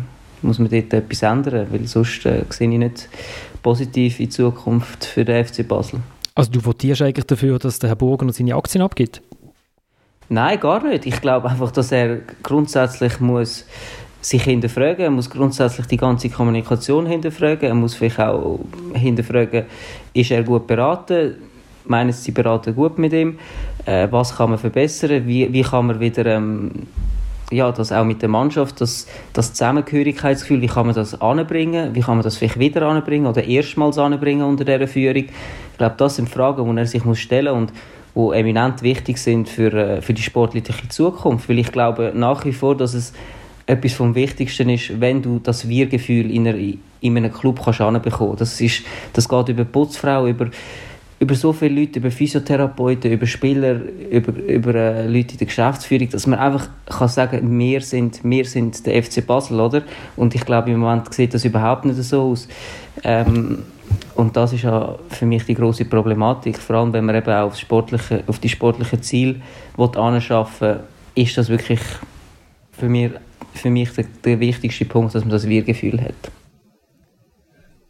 S2: muss man dort etwas ändern, weil sonst äh, sehe ich nicht, positiv in Zukunft für den FC Basel.
S1: Also du votierst eigentlich dafür, dass der Herr Burger seine Aktien abgibt?
S2: Nein, gar nicht. Ich glaube einfach, dass er grundsätzlich muss sich hinterfragen, er muss grundsätzlich die ganze Kommunikation hinterfragen, er muss vielleicht auch hinterfragen, ist er gut beraten, meinen sie beraten gut mit ihm, äh, was kann man verbessern, wie, wie kann man wieder ähm, ja, das auch mit der Mannschaft, das, das Zusammengehörigkeitsgefühl, wie kann man das anbringen, wie kann man das vielleicht wieder anbringen oder erstmals anbringen unter dieser Führung. Ich glaube, das sind Fragen, die er sich muss stellen muss und die eminent wichtig sind für, äh, für die sportliche Zukunft, weil ich glaube nach wie vor, dass es etwas vom Wichtigsten ist, wenn du das Wir-Gefühl in, in einem Club kannst anbekommen. Das ist, das geht über Putzfrau, über über so viele Leute, über Physiotherapeuten, über Spieler, über, über äh, Leute in der Geschäftsführung, dass man einfach kann sagen, wir sind, wir sind der FC Basel, oder? Und ich glaube, im Moment sieht das überhaupt nicht so aus. Ähm, und das ist ja für mich die große Problematik, vor allem wenn man eben auf, sportliche, auf die sportlichen Ziele anschaffen will, ist das wirklich für mich, für mich der, der wichtigste Punkt, dass man das Wir-Gefühl hat.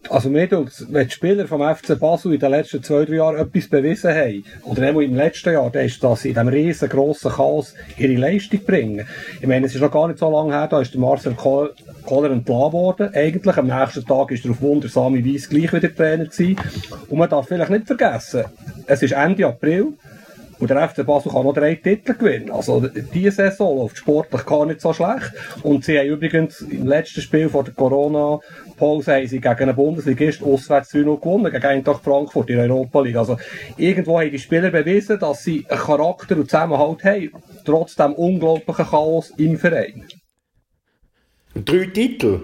S4: Also mir wenn die Spieler vom FC Basel in den letzten zwei, drei Jahren etwas bewiesen haben, oder auch im letzten Jahr, dann ist, dass sie in diesem riesengroßen Chaos ihre Leistung bringen. Ich meine, es ist noch gar nicht so lange her, da ist der Marcel Kohler entlassen worden. Eigentlich am nächsten Tag ist er auf wundersame Weise gleich wieder Trainer gewesen. Und man darf vielleicht nicht vergessen, es ist Ende April, und der FC Basel kann noch drei Titel gewinnen. Also, diese Saison läuft sportlich gar nicht so schlecht. Und sie haben übrigens im letzten Spiel vor der Corona-Pause haben sie gegen einen Bundesligist auswärts 3-0 gewonnen, gegen Eintracht Frankfurt in der Europa League. Also, irgendwo haben die Spieler bewiesen, dass sie einen Charakter und Zusammenhalt haben, trotz dem unglaublichen Chaos im Verein.
S3: Drei Titel?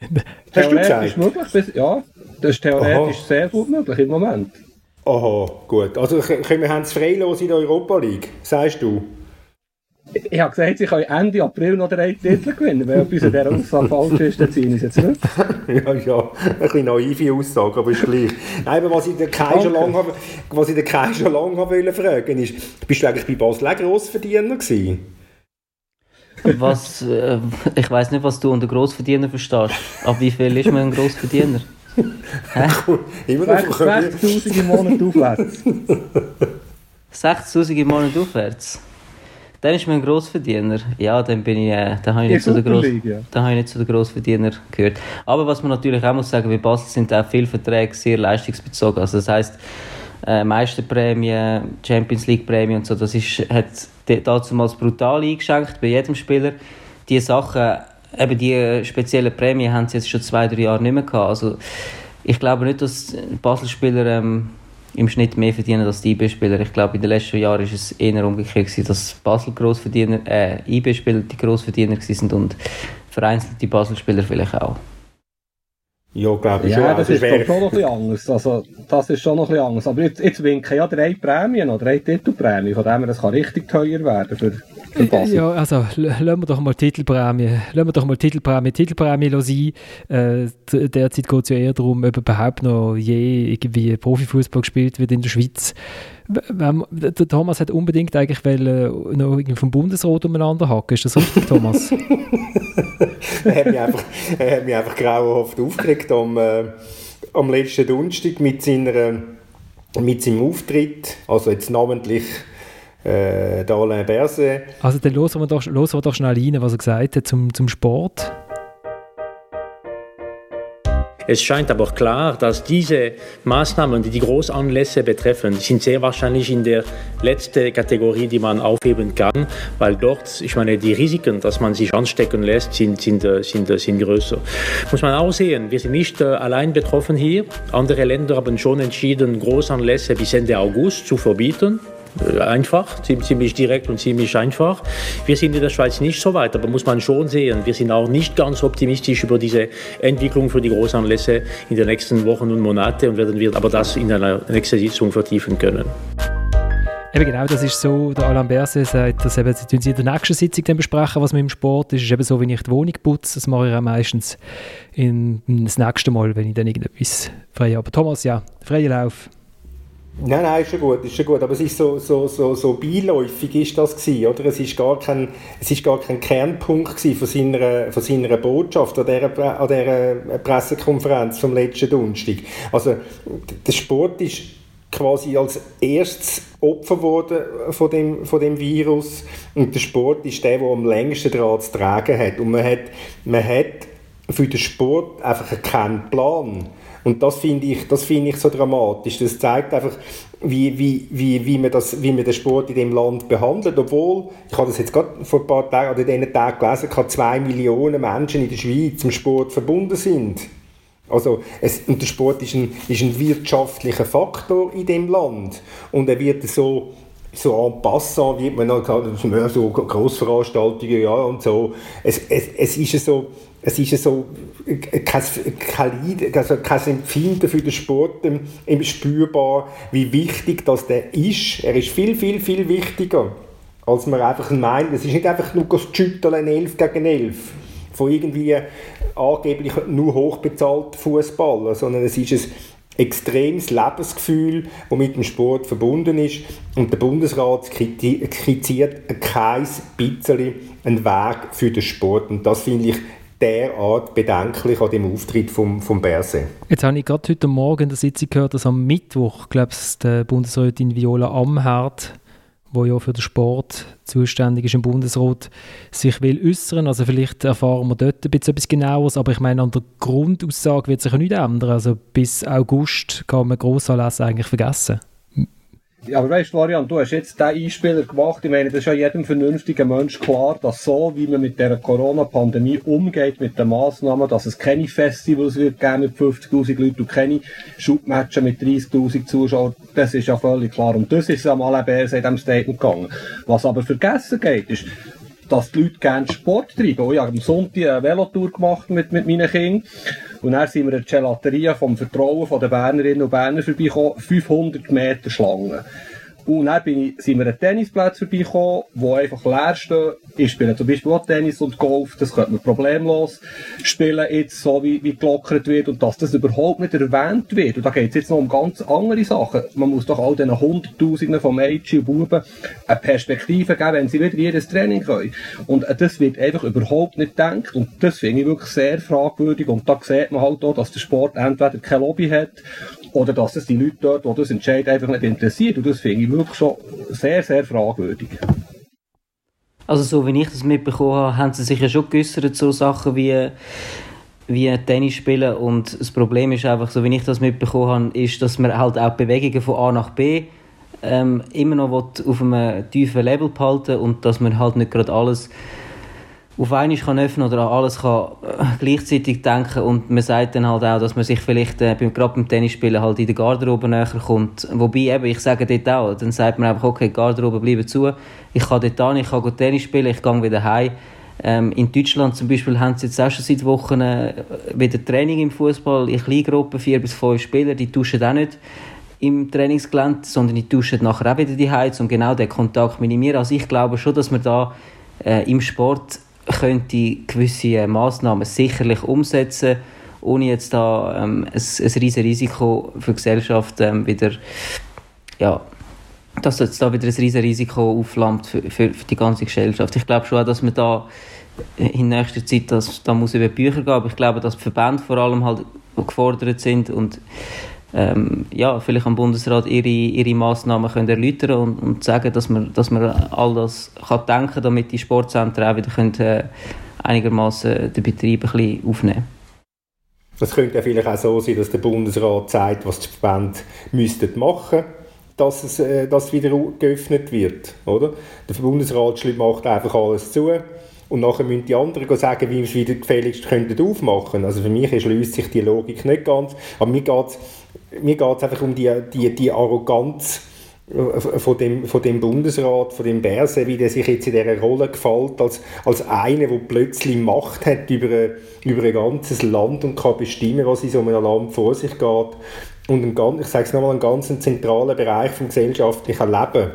S4: Hast du gesagt? Möglich, ja, das ist theoretisch Aha. sehr gut möglich im Moment.
S3: Aha, gut. Also wir haben es freilos in der Europa League, sagst du?
S4: Ich habe gesagt, sie können Ende April noch drei Titel gewinnen. Wenn etwas an dieser Aussage falsch ist, dann ziehen sie es jetzt nicht.
S3: ja, ja, ein bisschen naive Aussage, aber ist gleich. Nein, aber was ich den Kai schon lange habe, was ich den Kai schon lange habe fragen ist, bist du eigentlich bei Basel auch Grossverdiener gewesen?
S2: Was, äh, ich weiß nicht, was du unter Grossverdiener verstehst. Ab wie viel ist man ein Grossverdiener?
S4: Immer noch 60.000 im Monat aufwärts.
S2: 60.000 im Monat aufwärts? Dann ist man ein Grossverdiener. Ja, dann bin ich, äh, dann habe ich, nicht zu den Gross, ja. dann habe ich nicht zu den Grossverdiener gehört. Aber was man natürlich auch muss sagen, bei Basel sind auch viele Verträge sehr leistungsbezogen. Also das heisst, äh, Meisterprämie, Champions League Prämie und so, das ist, hat damals brutal eingeschenkt bei jedem Spieler. Die Sachen eben die spezielle Prämie haben sie jetzt schon zwei, drei Jahre nicht mehr gehabt. Also ich glaube nicht, dass Basel-Spieler ähm, im Schnitt mehr verdienen als die IB-Spieler. Ich glaube, in den letzten Jahren ist es eher umgekehrt gewesen, dass Basel Grossverdiener, äh, IB-Spieler die Grossverdiener sind und vereinzelt die Basel-Spieler vielleicht auch.
S3: Ja, glaube ich
S4: ja, schon. das also ist schon noch ein bisschen anders. Also, das ist schon noch ein bisschen anders. Aber jetzt, jetzt winken ja drei Prämien noch, drei Titelprämien, von dem her, das kann richtig teuer werden für, für Basel.
S1: Ja, also, lassen wir doch mal Titelprämie, lassen wir doch mal Titelprämie, Titelprämie sein. Äh, derzeit geht es ja eher darum, ob überhaupt noch je irgendwie Profifußball gespielt wird in der Schweiz. Der Thomas hat unbedingt eigentlich wollen, äh, noch irgendwie vom Bundesrat umeinander hacken. Ist das richtig, Thomas?
S3: er, hat mich einfach, er hat mich einfach grauenhaft aufgeregt am, äh, am letzten Donnerstag mit, seiner, mit seinem Auftritt. Also jetzt namentlich äh, Alain Berset.
S1: Also dann hören wir, doch, hören wir doch schnell rein, was er gesagt hat zum, zum Sport.
S6: Es scheint aber klar, dass diese Maßnahmen, die die Großanlässe betreffen, sind sehr wahrscheinlich in der letzten Kategorie, die man aufheben kann, weil dort, ich meine, die Risiken, dass man sich anstecken lässt, sind, sind, äh, sind, äh, sind größer. Muss man auch sehen, wir sind nicht äh, allein betroffen hier. Andere Länder haben schon entschieden, Großanlässe bis Ende August zu verbieten. Äh, einfach, ziemlich direkt und ziemlich einfach. Wir sind in der Schweiz nicht so weit, aber muss man schon sehen, wir sind auch nicht ganz optimistisch über diese Entwicklung für die Großanlässe in den nächsten Wochen und Monaten und werden wir aber das in einer nächsten Sitzung vertiefen können.
S1: Eben genau, das ist so, der Alain Berset sagt, dass eben, sie in der nächsten Sitzung dann besprechen, was man im Sport ist. Es ist eben so, wenn ich die Wohnung putze, das mache ich auch meistens in, das nächste Mal, wenn ich dann irgendetwas frei habe. Aber Thomas, ja, freier Lauf.
S3: Nein, nein, ist schon gut, ist schon gut. Aber es ist so, so, so, so beiläufig ist das gewesen, oder? Es ist gar kein, es ist gar kein Kernpunkt von seiner, von seiner Botschaft an dieser, an dieser Pressekonferenz vom letzten Donnerstag. Also, der Sport ist quasi als erstes Opfer geworden von dem, von dem Virus und der Sport ist der, der am längsten daran zu tragen hat. Und man hat, man hat für den Sport einfach keinen Plan. Und das finde ich, das ich so dramatisch. Das zeigt einfach, wie, wie, wie, wie, man das, wie man den Sport in dem Land behandelt. Obwohl, ich habe das jetzt gerade vor ein paar Tagen oder diesen Tagen gelesen, dass zwei Millionen Menschen in der Schweiz zum Sport verbunden sind. Also es, und der Sport ist ein, ist ein wirtschaftlicher Faktor in dem Land und er wird so so en passant wird man dann so Grossveranstaltungen ja und so es, es, es ist so es ist so kein, also kein Empfinden für den Sport ähm, spürbar, wie wichtig das der ist. Er ist viel, viel, viel wichtiger, als man einfach meint. Es ist nicht einfach nur das Schütteln 11 gegen 11 von irgendwie angeblich nur hochbezahlten Fußballern, sondern es ist ein extremes Lebensgefühl, das mit dem Sport verbunden ist. Und der Bundesrat skizziert kein bisschen einen Weg für den Sport. Und das finde ich derart bedenklich an dem Auftritt vom, vom Berse.
S1: Jetzt habe ich gerade heute Morgen in der Sitzung gehört, dass am Mittwoch, glaube ich, der Bundesrätin Viola Amherd wo ja für den Sport zuständig ist im Bundesrat, sich will äußern. Also vielleicht erfahren wir dort ein bisschen etwas Genaueres, aber ich meine, an der Grundaussage wird sich ja nichts ändern. Also bis August kann man Grossanlässe eigentlich vergessen.
S4: Aber weißt du, Florian, du hast jetzt diesen Einspieler gemacht. Ich meine, das ist ja jedem vernünftigen Mensch klar, dass so, wie man mit der Corona-Pandemie umgeht, mit den Massnahmen, dass es keine Festivals wird geben mit 50.000 Leuten und keine Schubmatches mit 30.000 Zuschauern, das ist ja völlig klar. Und das ist am ALBS in diesem Statement gegangen. Was aber vergessen geht, ist, dass die Leute gerne Sport treiben. Ich habe am Sonntag eine Velotour gemacht mit, mit meinen Kindern. Und dann sind wir in der Gelateria vom Vertrauen der Bernerinnen und Berner vorbeigekommen, 500 Meter Schlange. Und dann bin ich, sind wir an Tennisplatz vorbeigekommen, wo einfach leer stehen. Ich spiele zum Beispiel auch Tennis und Golf, das könnte man problemlos spielen, jetzt so wie, wie gelockert wird und dass das überhaupt nicht erwähnt wird. Und da geht es jetzt noch um ganz andere Sachen. Man muss doch all diesen Hunderttausenden von Mädchen und Buben eine Perspektive geben, wenn sie wieder jedes Training können. Und das wird einfach überhaupt nicht gedacht und das finde ich wirklich sehr fragwürdig und da sieht man halt auch, dass der Sport entweder keine Lobby hat oder dass es die Leute dort, die das entscheiden, einfach nicht interessiert. Und das finde ich wirklich schon sehr, sehr fragwürdig.
S2: Also so wie ich das mitbekommen habe, haben sie sich ja schon geäussert, so Sachen wie, wie Tennis spielen. Und das Problem ist einfach, so wie ich das mitbekommen habe, ist, dass man halt auch Bewegungen von A nach B ähm, immer noch auf einem tiefen Level behalten und dass man halt nicht gerade alles auf einmal kann öffnen oder an alles kann äh, gleichzeitig denken und man sagt dann halt auch, dass man sich vielleicht äh, beim, gerade beim Tennisspielen halt in der Garderobe näher kommt. Wobei eben, ich sage dort auch, dann sagt man einfach, okay, Garderobe bleiben zu, ich kann dort an, ich kann gut Tennis spielen, ich gehe wieder heim. Ähm, in Deutschland zum Beispiel haben sie jetzt auch schon seit Wochen äh, wieder Training im Fußball in Kleingruppen, vier bis fünf Spieler, die tauschen auch nicht im Trainingsgelände, sondern die tauschen nachher auch wieder die Heiz um genau den Kontakt minimieren. Also ich glaube schon, dass man da äh, im Sport könnte gewisse Massnahmen sicherlich umsetzen, ohne jetzt da ähm, ein, ein riesiges Risiko für die Gesellschaft ähm, wieder, ja, dass jetzt da wieder ein riesiges Risiko aufflammt für, für, für, die ganze Gesellschaft. Ich glaube schon auch, dass man da in nächster Zeit, dass, da muss über Bücher gehen, aber ich glaube, dass die Verbände vor allem halt gefordert sind und ähm, ja, vielleicht am Bundesrat ihre, ihre Massnahmen können erläutern und, und sagen, dass man, dass man all das kann denken damit die Sportzentren auch wieder äh, einigermaßen den Betrieb ein bisschen aufnehmen
S3: Es könnte ja vielleicht auch so sein, dass der Bundesrat sagt, was die Verbände müssten machen dass es äh, dass wieder geöffnet wird. Oder? Der Bundesrat macht einfach alles zu und nachher müssen die anderen sagen, wie wir es wieder gefälligst könnten aufmachen. Also für mich erschließt sich die Logik nicht ganz. Aber mir geht es mir geht's einfach um die, die, die Arroganz äh, von dem, von dem Bundesrat, von dem Berse, wie der sich jetzt in dieser Rolle gefällt, als, als einer, der plötzlich Macht hat über, über ein ganzes Land und kann bestimmen, was in so einem Land vor sich geht. Und ein, ich sage es nochmal, einen ganz zentralen Bereich des gesellschaftlichen Lebens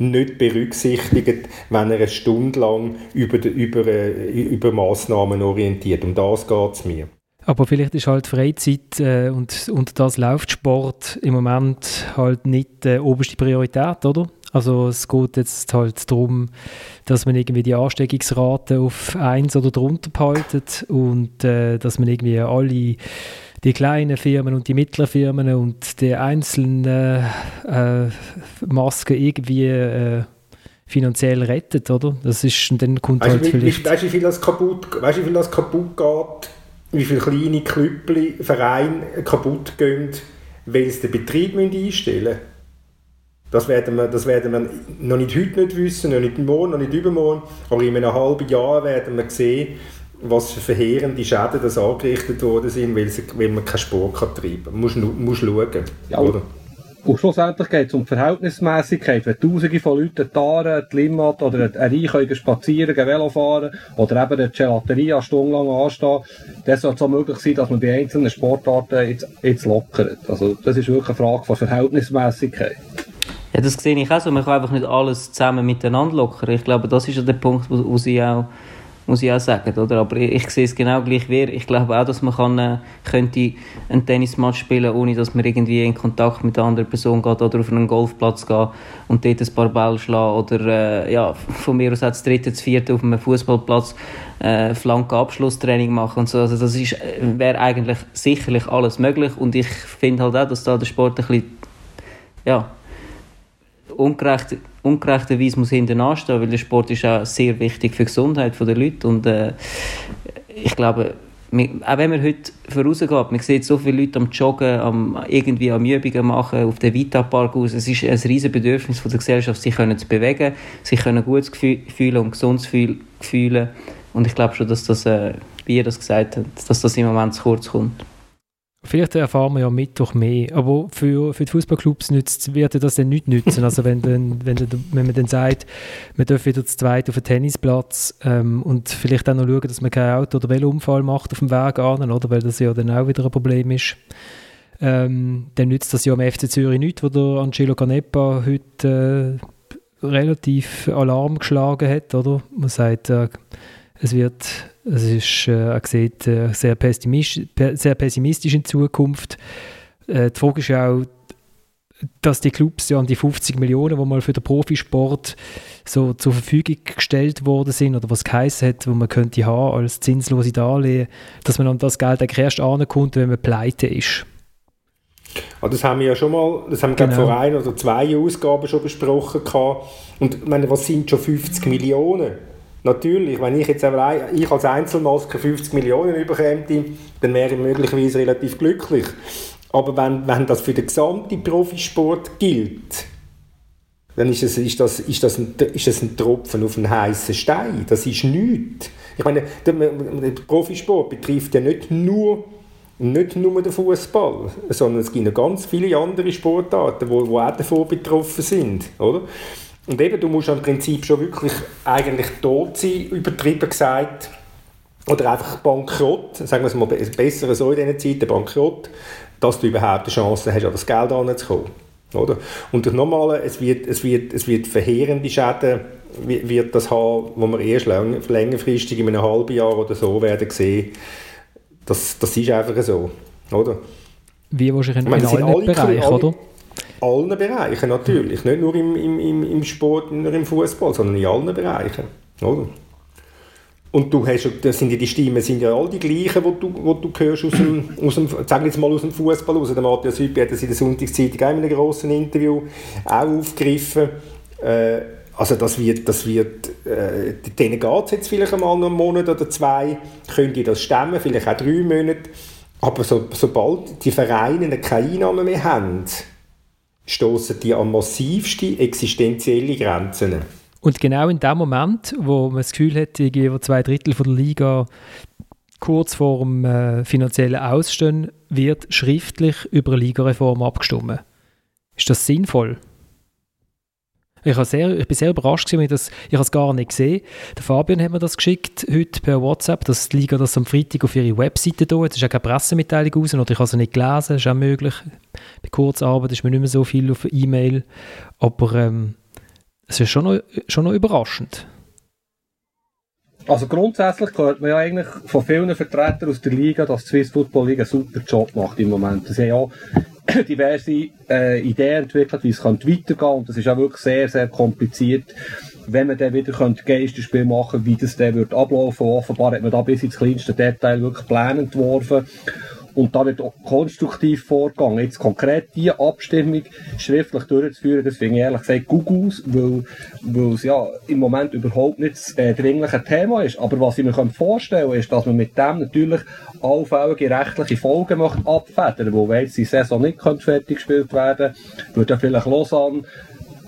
S3: nicht berücksichtigt, wenn er eine Stunde lang über, über, äh, über Massnahmen orientiert. Um das geht es mir.
S1: Aber vielleicht ist halt Freizeit äh, und, und das läuft Sport im Moment halt nicht die äh, oberste Priorität, oder? Also es geht jetzt halt darum, dass man irgendwie die Ansteckungsrate auf 1 oder drunter behaltet und äh, dass man irgendwie alle die kleinen Firmen und die mittleren Firmen und die einzelnen äh, Masken irgendwie äh, finanziell rettet, oder? Das ist dann kommt
S3: weißt,
S1: halt
S3: wie,
S1: vielleicht...
S3: Weißt du, wie viel das kaputt, weißt, wie viel das kaputt geht? Wie viele kleine Klüppli, Vereine kaputt gehen, weil sie den Betrieb einstellen müssen? Das werden, wir, das werden wir noch nicht heute nicht wissen, noch nicht morgen, noch nicht übermorgen, aber in einem halben Jahr werden wir sehen, was für verheerende Schäden das angerichtet worden sind, weil, sie, weil man keinen Sport kann treiben kann. Man muss, muss schauen.
S4: Ja, oder? Und schlussendlich geht es um die Verhältnismäßigkeit. Wenn Tausende von Leuten Taren, die Limmat oder ein Rhein spazieren, Velo fahren oder eben eine Gelateria stundenlang anstehen, dann soll es auch möglich sein, dass man bei einzelnen Sportarten jetzt, jetzt lockert. Also das ist wirklich eine Frage von Verhältnismäßigkeit.
S2: Ja, das sehe ich auch so. Man kann einfach nicht alles zusammen miteinander lockern. Ich glaube, das ist ja der Punkt, wo, wo sie auch muss ich auch sagen, oder? Aber ich, sehe es genau gleich wie Ich glaube auch, dass man kann, äh, könnte einen Tennismatch spielen, ohne dass man irgendwie in Kontakt mit einer anderen Person geht oder auf einen Golfplatz geht und dort ein paar Bälle schlagen oder äh, ja, von mir aus das dritte, das vierte auf einem Fußballplatz äh, Flanke-Abschlusstraining machen und so. Also das äh, wäre eigentlich sicherlich alles möglich und ich finde halt auch, dass da der Sport ein bisschen ja, ungerecht, ungerechterweise muss hinten anstehen, weil der Sport ist auch sehr wichtig für die Gesundheit der Leute und äh, ich glaube, auch wenn man heute vorausgeht, man sieht so viele Leute am Joggen, am, irgendwie am Übungen machen, auf dem Vita-Park aus, es ist ein riesiges Bedürfnis der Gesellschaft, sich können zu bewegen, sich können gut fühlen und gesund fühlen. Und ich glaube schon, dass das, äh, wie ihr das gesagt habt, dass das im Moment zu kurz kommt.
S1: Vielleicht erfahren wir ja Mittwoch mehr, aber für, für die Fußballclubs wird das dann nicht nützen. Also wenn, wenn, wenn, wenn man dann sagt, man darf wieder zu zweit auf den Tennisplatz ähm, und vielleicht auch noch schauen, dass man kein Auto- oder Velounfall macht auf dem Weg an, oder? weil das ja dann auch wieder ein Problem ist. Ähm, dann nützt das ja am FC Zürich nicht, wo der Angelo Canepa heute äh, relativ Alarm geschlagen hat, oder? Man sagt, äh, es wird es ist, äh, er sieht äh, sehr, pessimistisch, sehr pessimistisch in Zukunft. Äh, die Frage ist auch, dass die Clubs ja an die 50 Millionen, die mal für den Profisport so zur Verfügung gestellt worden sind oder was geheißen hat, wo man könnte haben als zinslose Darlehen, dass man an das Geld eigentlich erst ankommt, wenn man pleite ist.
S3: Ah, das haben wir ja schon mal, das haben wir genau. vor ein oder zwei Ausgaben schon besprochen gehabt. Und ich meine, was sind schon 50 Millionen? Natürlich, wenn ich jetzt ich als Einzelmaske 50 Millionen überkäme, dann wäre ich möglicherweise relativ glücklich. Aber wenn, wenn das für den gesamten Profisport gilt, dann ist, es, ist, das, ist, das ein, ist das ein Tropfen auf einen heißen Stein. Das ist nichts. Ich meine, der, der Profisport betrifft ja nicht nur, nicht nur den Fußball, sondern es gibt noch ganz viele andere Sportarten, die auch davon betroffen sind. Oder? Und eben, du musst im Prinzip schon wirklich eigentlich tot sein, übertrieben gesagt, oder einfach bankrott, sagen wir es mal besser so in diesen Zeiten, bankrott, dass du überhaupt eine Chance hast, an das Geld anzukommen. Oder? Und das Normale, es wird, es wird, es wird verheerende Schäden wird das haben, wo wir erst längerfristig in einem halben Jahr oder so werden sehen. Das, das ist einfach so. Oder?
S1: Wie wahrscheinlich in, in allen Bereichen, oder?
S3: Allen Bereichen natürlich. Nicht nur im, im, im Sport, nicht nur im Fußball, sondern in allen Bereichen. Oder? Und du hast, das sind ja die Stimmen sind ja all die gleichen, die du, wo du hörst aus dem, aus dem, sagen jetzt mal aus dem Fußball aus. Der Matthias Hüppi hat das in der Sonntagszeitung auch in einem grossen Interview auch aufgegriffen. Äh, also das wird, das wird äh, denen geht es jetzt vielleicht einmal noch einen Monat oder zwei, können die das stemmen, vielleicht auch drei Monate. Aber so, sobald die Vereine keine Einnahmen mehr haben, stoßen die an massivste existenzielle Grenzen.
S1: Und genau in dem Moment, wo man das Gefühl hat, irgendwie zwei Drittel von der Liga kurz vor dem äh, finanziellen Ausstehen, wird schriftlich über eine Ligareform abgestimmt. Ist das sinnvoll? Ich, sehr, ich bin sehr überrascht, das, ich habe es gar nicht gesehen. Der Fabian hat mir das geschickt, heute per WhatsApp, dass die Liga das am Freitag auf ihre Webseite da Jetzt ist auch keine Pressemitteilung raus, oder ich habe sie nicht gelesen, ist auch möglich. Bei Kurzarbeit ist mir nicht mehr so viel auf E-Mail, aber ähm, es ist schon noch, schon noch überraschend.
S4: Also grundsätzlich hört man ja eigentlich von vielen Vertretern aus der Liga, dass die Swiss Football League einen super Job macht im Moment. Sie haben ja diverse äh, Ideen entwickelt, wie es könnte weitergehen und das ist auch wirklich sehr, sehr kompliziert. Wenn man dann wieder könnte Geisterspiel machen wie das dann wird ablaufen. Offenbar hat man da bis ins kleinste Detail wirklich Pläne entworfen. Und da wird konstruktiv vorgegangen. Jetzt konkret diese Abstimmung schriftlich durchzuführen, das finde ich ehrlich gesagt gut aus, weil, es ja im Moment überhaupt nicht das äh, dringliche Thema ist. Aber was ich mir vorstellen kann, ist, dass man mit dem natürlich allfällige rechtliche Folgen möchte abfedern, wo wenn die Saison nicht fertig gespielt werden würde ja vielleicht Lausanne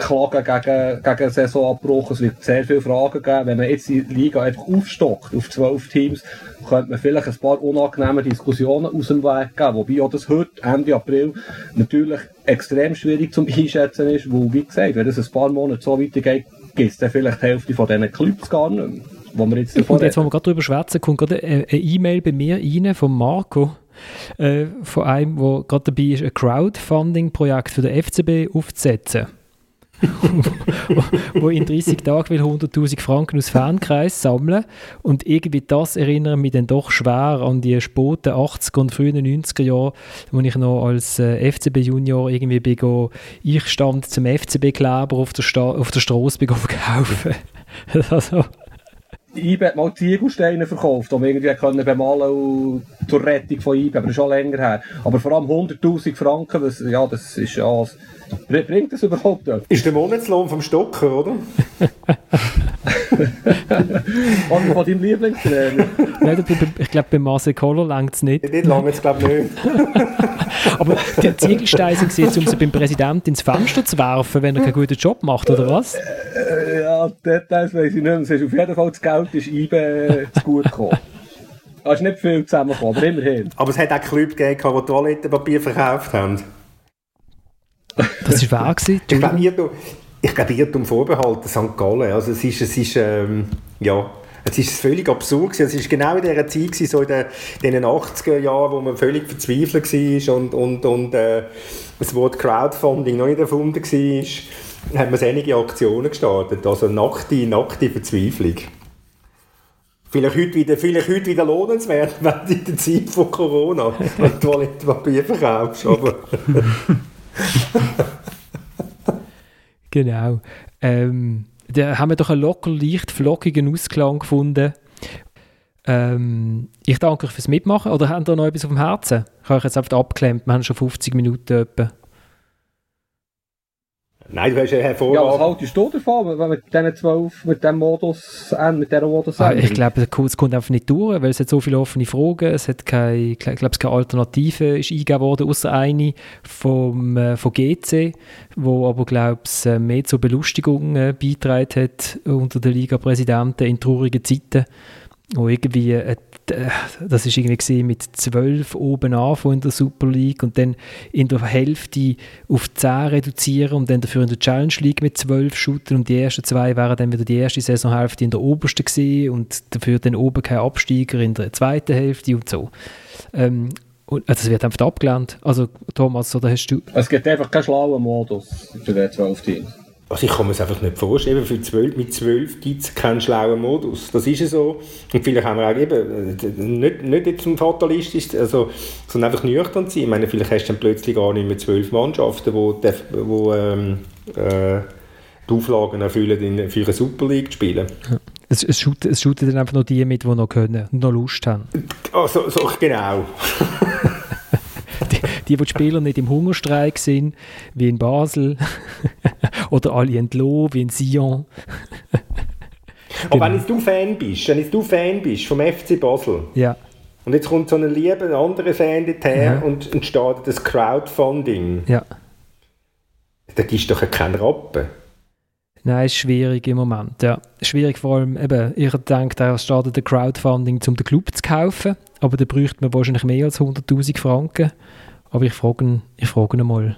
S4: klagen gegen, gegen Saisonabbruch. Es wird sehr viele Fragen geben. Wenn man jetzt die Liga einfach aufstockt auf zwölf Teams, könnte man vielleicht ein paar unangenehme Diskussionen aus dem Weg geben. Wobei auch das heute, Ende April, natürlich extrem schwierig zum Einschätzen ist, wo, wie gesagt, wenn es ein paar Monate so weitergeht, gibt es dann vielleicht die Hälfte von diesen Clubs gar nicht mehr. Wo wir jetzt
S1: Und jetzt, wo wir gerade darüber schwätzen, kommt gerade eine E-Mail bei mir rein von Marco, äh, von einem, der gerade dabei ist, ein Crowdfunding-Projekt für den FCB aufzusetzen. wo in 30 Tagen will 100.000 Franken aus Fankreis sammeln und irgendwie das erinnert mich dann doch schwer an die späten 80er und frühen 90er Jahre, wo ich noch als äh, FCB-Junior irgendwie bin, ich stand zum FCB-Kleber auf der, Sta auf der Straße kaufen.
S4: also, IBE hat mal Ziegelsteine verkauft, um irgendwie können bemalen zur Rettung von IBE, aber das ist schon länger her. Aber vor allem 100'000 Franken, das, ja, das ist ja... Bringt das überhaupt etwas?
S3: Ist der Monatslohn vom Stocker, oder?
S4: Und von deinem Lieblingstrainer?
S1: Nein, ich glaube, bei Marcel Koller längt es nicht.
S3: Nicht lange, jetzt glaube ich nicht.
S1: Aber die Ziegelsteine sind jetzt, um sie beim Präsidenten ins Fenster zu werfen, wenn er keinen guten Job macht, oder was?
S4: Äh, ja, Details weiß ich nicht. Es ist auf jeden Fall das Geld ist IBE zu gut gekommen. Es ist nicht viel zusammengekommen, aber immerhin.
S3: Aber es hat auch Clubs gegeben, die Toilettenpapier verkauft haben.
S1: Das war wahr
S3: Ich glaube, Irrtum, ich glaube, Irrtum vorbehalten, St. Gallen. Also es ist, es ist ähm, ja, es ist völlig absurd gewesen. Es ist genau in dieser Zeit gewesen, so in den, in den 80er Jahren, wo man völlig verzweifelt war und, und, und äh, das Wort Crowdfunding noch nicht erfunden war, hat man einige Aktionen gestartet. Also nackte, nackte Verzweiflung. Vielleicht heute wieder, vielleicht heute wieder lohnenswert, wenn du in der Zeit von Corona ein Toilettenpapier verkaufst. Aber
S1: genau. Ähm, da haben wir doch einen locker leicht flockigen Ausklang gefunden. Ähm, ich danke euch fürs Mitmachen. Oder habt ihr noch etwas auf dem Herzen? Ich habe euch jetzt einfach abgeklemmt. Wir haben schon 50 Minuten etwa.
S3: Nein, du hast ja hervorragend...
S4: Ja, was haltest du davon, wenn mit diesen zwölf, mit dem Modus, äh, mit dieser Modus
S1: ah, Ich glaube, es kommt einfach nicht durch, weil es hat so viele offene Fragen, es hat keine, ich glaube, keine Alternative ist eingegeben worden, außer eine vom, äh, von GC, wo aber, glaube ich, äh, mehr zur Belustigung äh, beigetragen hat unter den Liga-Präsidenten in traurigen Zeiten wo irgendwie, äh, das ist irgendwie mit zwölf oben an von der Super League und dann in der Hälfte auf 10 reduzieren und dann dafür in der Challenge League mit zwölf shooten und die ersten zwei wären dann wieder die erste Saisonhälfte in der obersten gewesen und dafür dann oben kein Absteiger in der zweiten Hälfte und so. Ähm, und, also das wird einfach abgelehnt. Also Thomas, oder hast du...
S4: Es gibt einfach keinen schlauen Modus für die zwölf Teams.
S3: Also ich kann mir es einfach nicht vorstellen. Für 12, mit 12 gibt es keinen schlauen Modus. Das ist ja so. Und vielleicht haben wir auch eben, äh, nicht, nicht jetzt ein fatalistisch, also, sondern einfach nüchtern sein. Ich meine, vielleicht hast du dann plötzlich gar nicht mehr zwölf Mannschaften, die, wo, ähm, äh, die Auflagen erfüllen, in, für eine Super League zu spielen.
S1: Ja. Es, es, shooten, es shooten dann einfach noch die mit, die noch können und noch Lust haben.
S3: Also, so, genau.
S1: die, wo die Spieler nicht im Hungerstreik sind, wie in Basel, oder alle entlohnt, wie in Sion.
S3: Aber wenn jetzt du Fan bist, wenn jetzt du Fan bist vom FC Basel,
S1: ja.
S3: und jetzt kommt so ein lieber anderer Fan dorthin ja. und, und startet das Crowdfunding,
S1: ja.
S3: dann gibst du doch keinen Rappen.
S1: Nein, ist schwierig im Moment. Ja. Schwierig vor allem, eben, ich denke, da startet ein Crowdfunding, um den Club zu kaufen, aber da bräuchte man wahrscheinlich mehr als 100'000 Franken. Aber ich frage, ich frage ihn mal.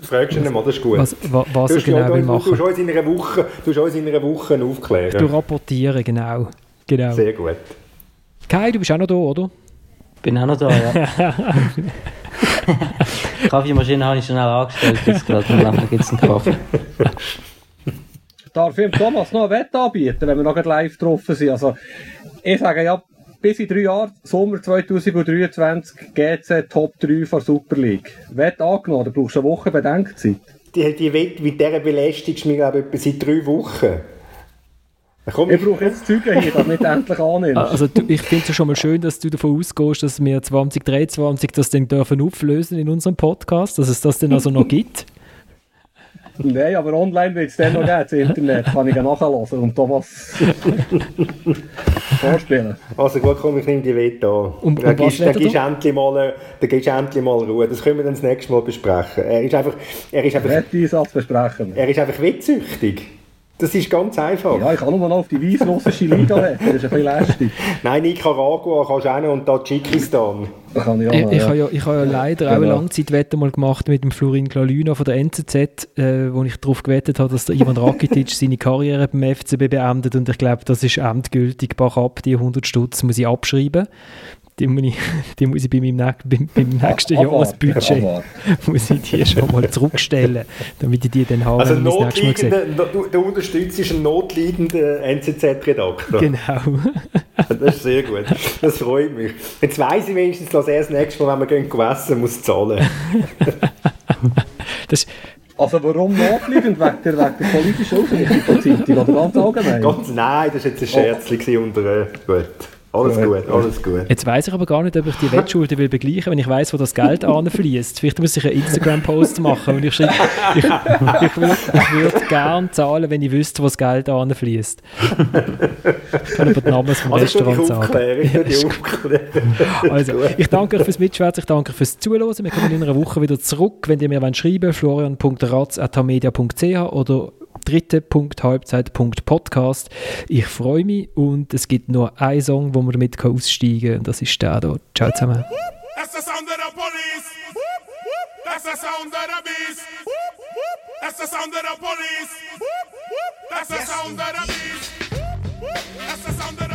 S3: Fragst du ihn mal, das ist gut.
S1: Was, was, was er genau will machen.
S3: Du tust uns in einer Woche, du uns in einer Woche aufklären.
S1: Du rapportieren, genau. genau.
S3: Sehr gut.
S1: Kai, du bist auch noch da, oder?
S2: Bin auch noch da, ja. Kaffeemaschine habe ich schnell angestellt, jetzt gerade, dann gibt es einen Kaffee.
S4: Darf ich Thomas noch ein Wett anbieten, wenn wir noch live getroffen sind? Also, ich sage ja, bis in drei Jahren, Sommer 2023, GC Top 3 von Super League. Wett angenommen, da brauchst du eine Woche Bedenkzeit.
S3: Die, die Wett mit dieser belästigst du mich, glaube ich, seit drei Wochen.
S4: Komm, ich brauche jetzt Züge hier, damit endlich annimmst.
S1: Also du, ich finde es schon mal schön, dass du davon ausgehst, dass wir 2023 das dann dürfen auflösen in unserem Podcast, dass es das dann also noch gibt.
S4: Nein, aber online wird es dann noch geben, das Internet. Kann ich nachhören und Thomas vorspielen.
S3: Also gut, komm, ich nehme die Wette an. Und, und dann gibst, dann gibst endlich mal, dann gibst endlich mal Ruhe. Das können wir dann das nächste Mal besprechen. Er ist einfach... Er ist einfach
S4: Satz besprechen.
S3: Er ist einfach wettsüchtig. Das ist ganz einfach.
S4: Ja, ich kann nur noch auf die weißrussische Liga wetten, das ist ein bisschen lästig.
S3: Nein, Nicaragua kannst du auch noch und Tadschikistan.
S1: Ich, noch, ich, ich, habe ja, ich habe ja leider genau. auch eine Langzeitwette mal gemacht mit dem Florin Klalüna von der NZZ, äh, wo ich darauf gewettet habe, dass der Ivan Rakitic seine Karriere beim FCB beendet und ich glaube, das ist endgültig. Bach ab, die 100 Stutz muss ich abschreiben die muss ich, die muss ich bei meinem, beim, beim nächsten Jahresbudget muss ich die schon mal zurückstellen, damit ich die dann habe.
S3: Also du, du unterstützt einen notleidenden NZZ-Redakteur.
S1: Genau.
S3: das ist sehr gut. Das freut mich. Jetzt weiss ich wenigstens, dass er das nächste Mal, wenn wir gehen essen, muss zahlen.
S4: das, also warum notleidend? Wegen der, wegen der politischen Ausrichtung der Zeitung oder ganz allgemein?
S3: Ganz, nein, das war jetzt ein Scherz oh. unter... Äh, gut. Alles gut, alles gut.
S1: Jetzt weiß ich aber gar nicht, ob ich die Wettschulden will begleichen, wenn ich weiß, wo das Geld anfließt. Vielleicht muss ich einen Instagram-Post machen und ich schreibe, ich, ich würde würd gerne zahlen, wenn ich wüsste, wo das Geld anfließt. Ich kann aber den Namen vom also Restaurant sagen. Ja, also, ich danke euch fürs Mitschwätzen, ich danke euch fürs Zuhören. Wir kommen in einer Woche wieder zurück, wenn ihr mir schreiben wollt, florian.ratz.media.ch oder dritte.halbzeit.podcast. Ich freue mich und es gibt nur einen Song, wo man damit aussteigen kann und das ist der hier. Ciao zusammen. That's the sound of the police. That's the sound of the beast. That's the sound of the police. That's the sound of the beast. That's the sound of the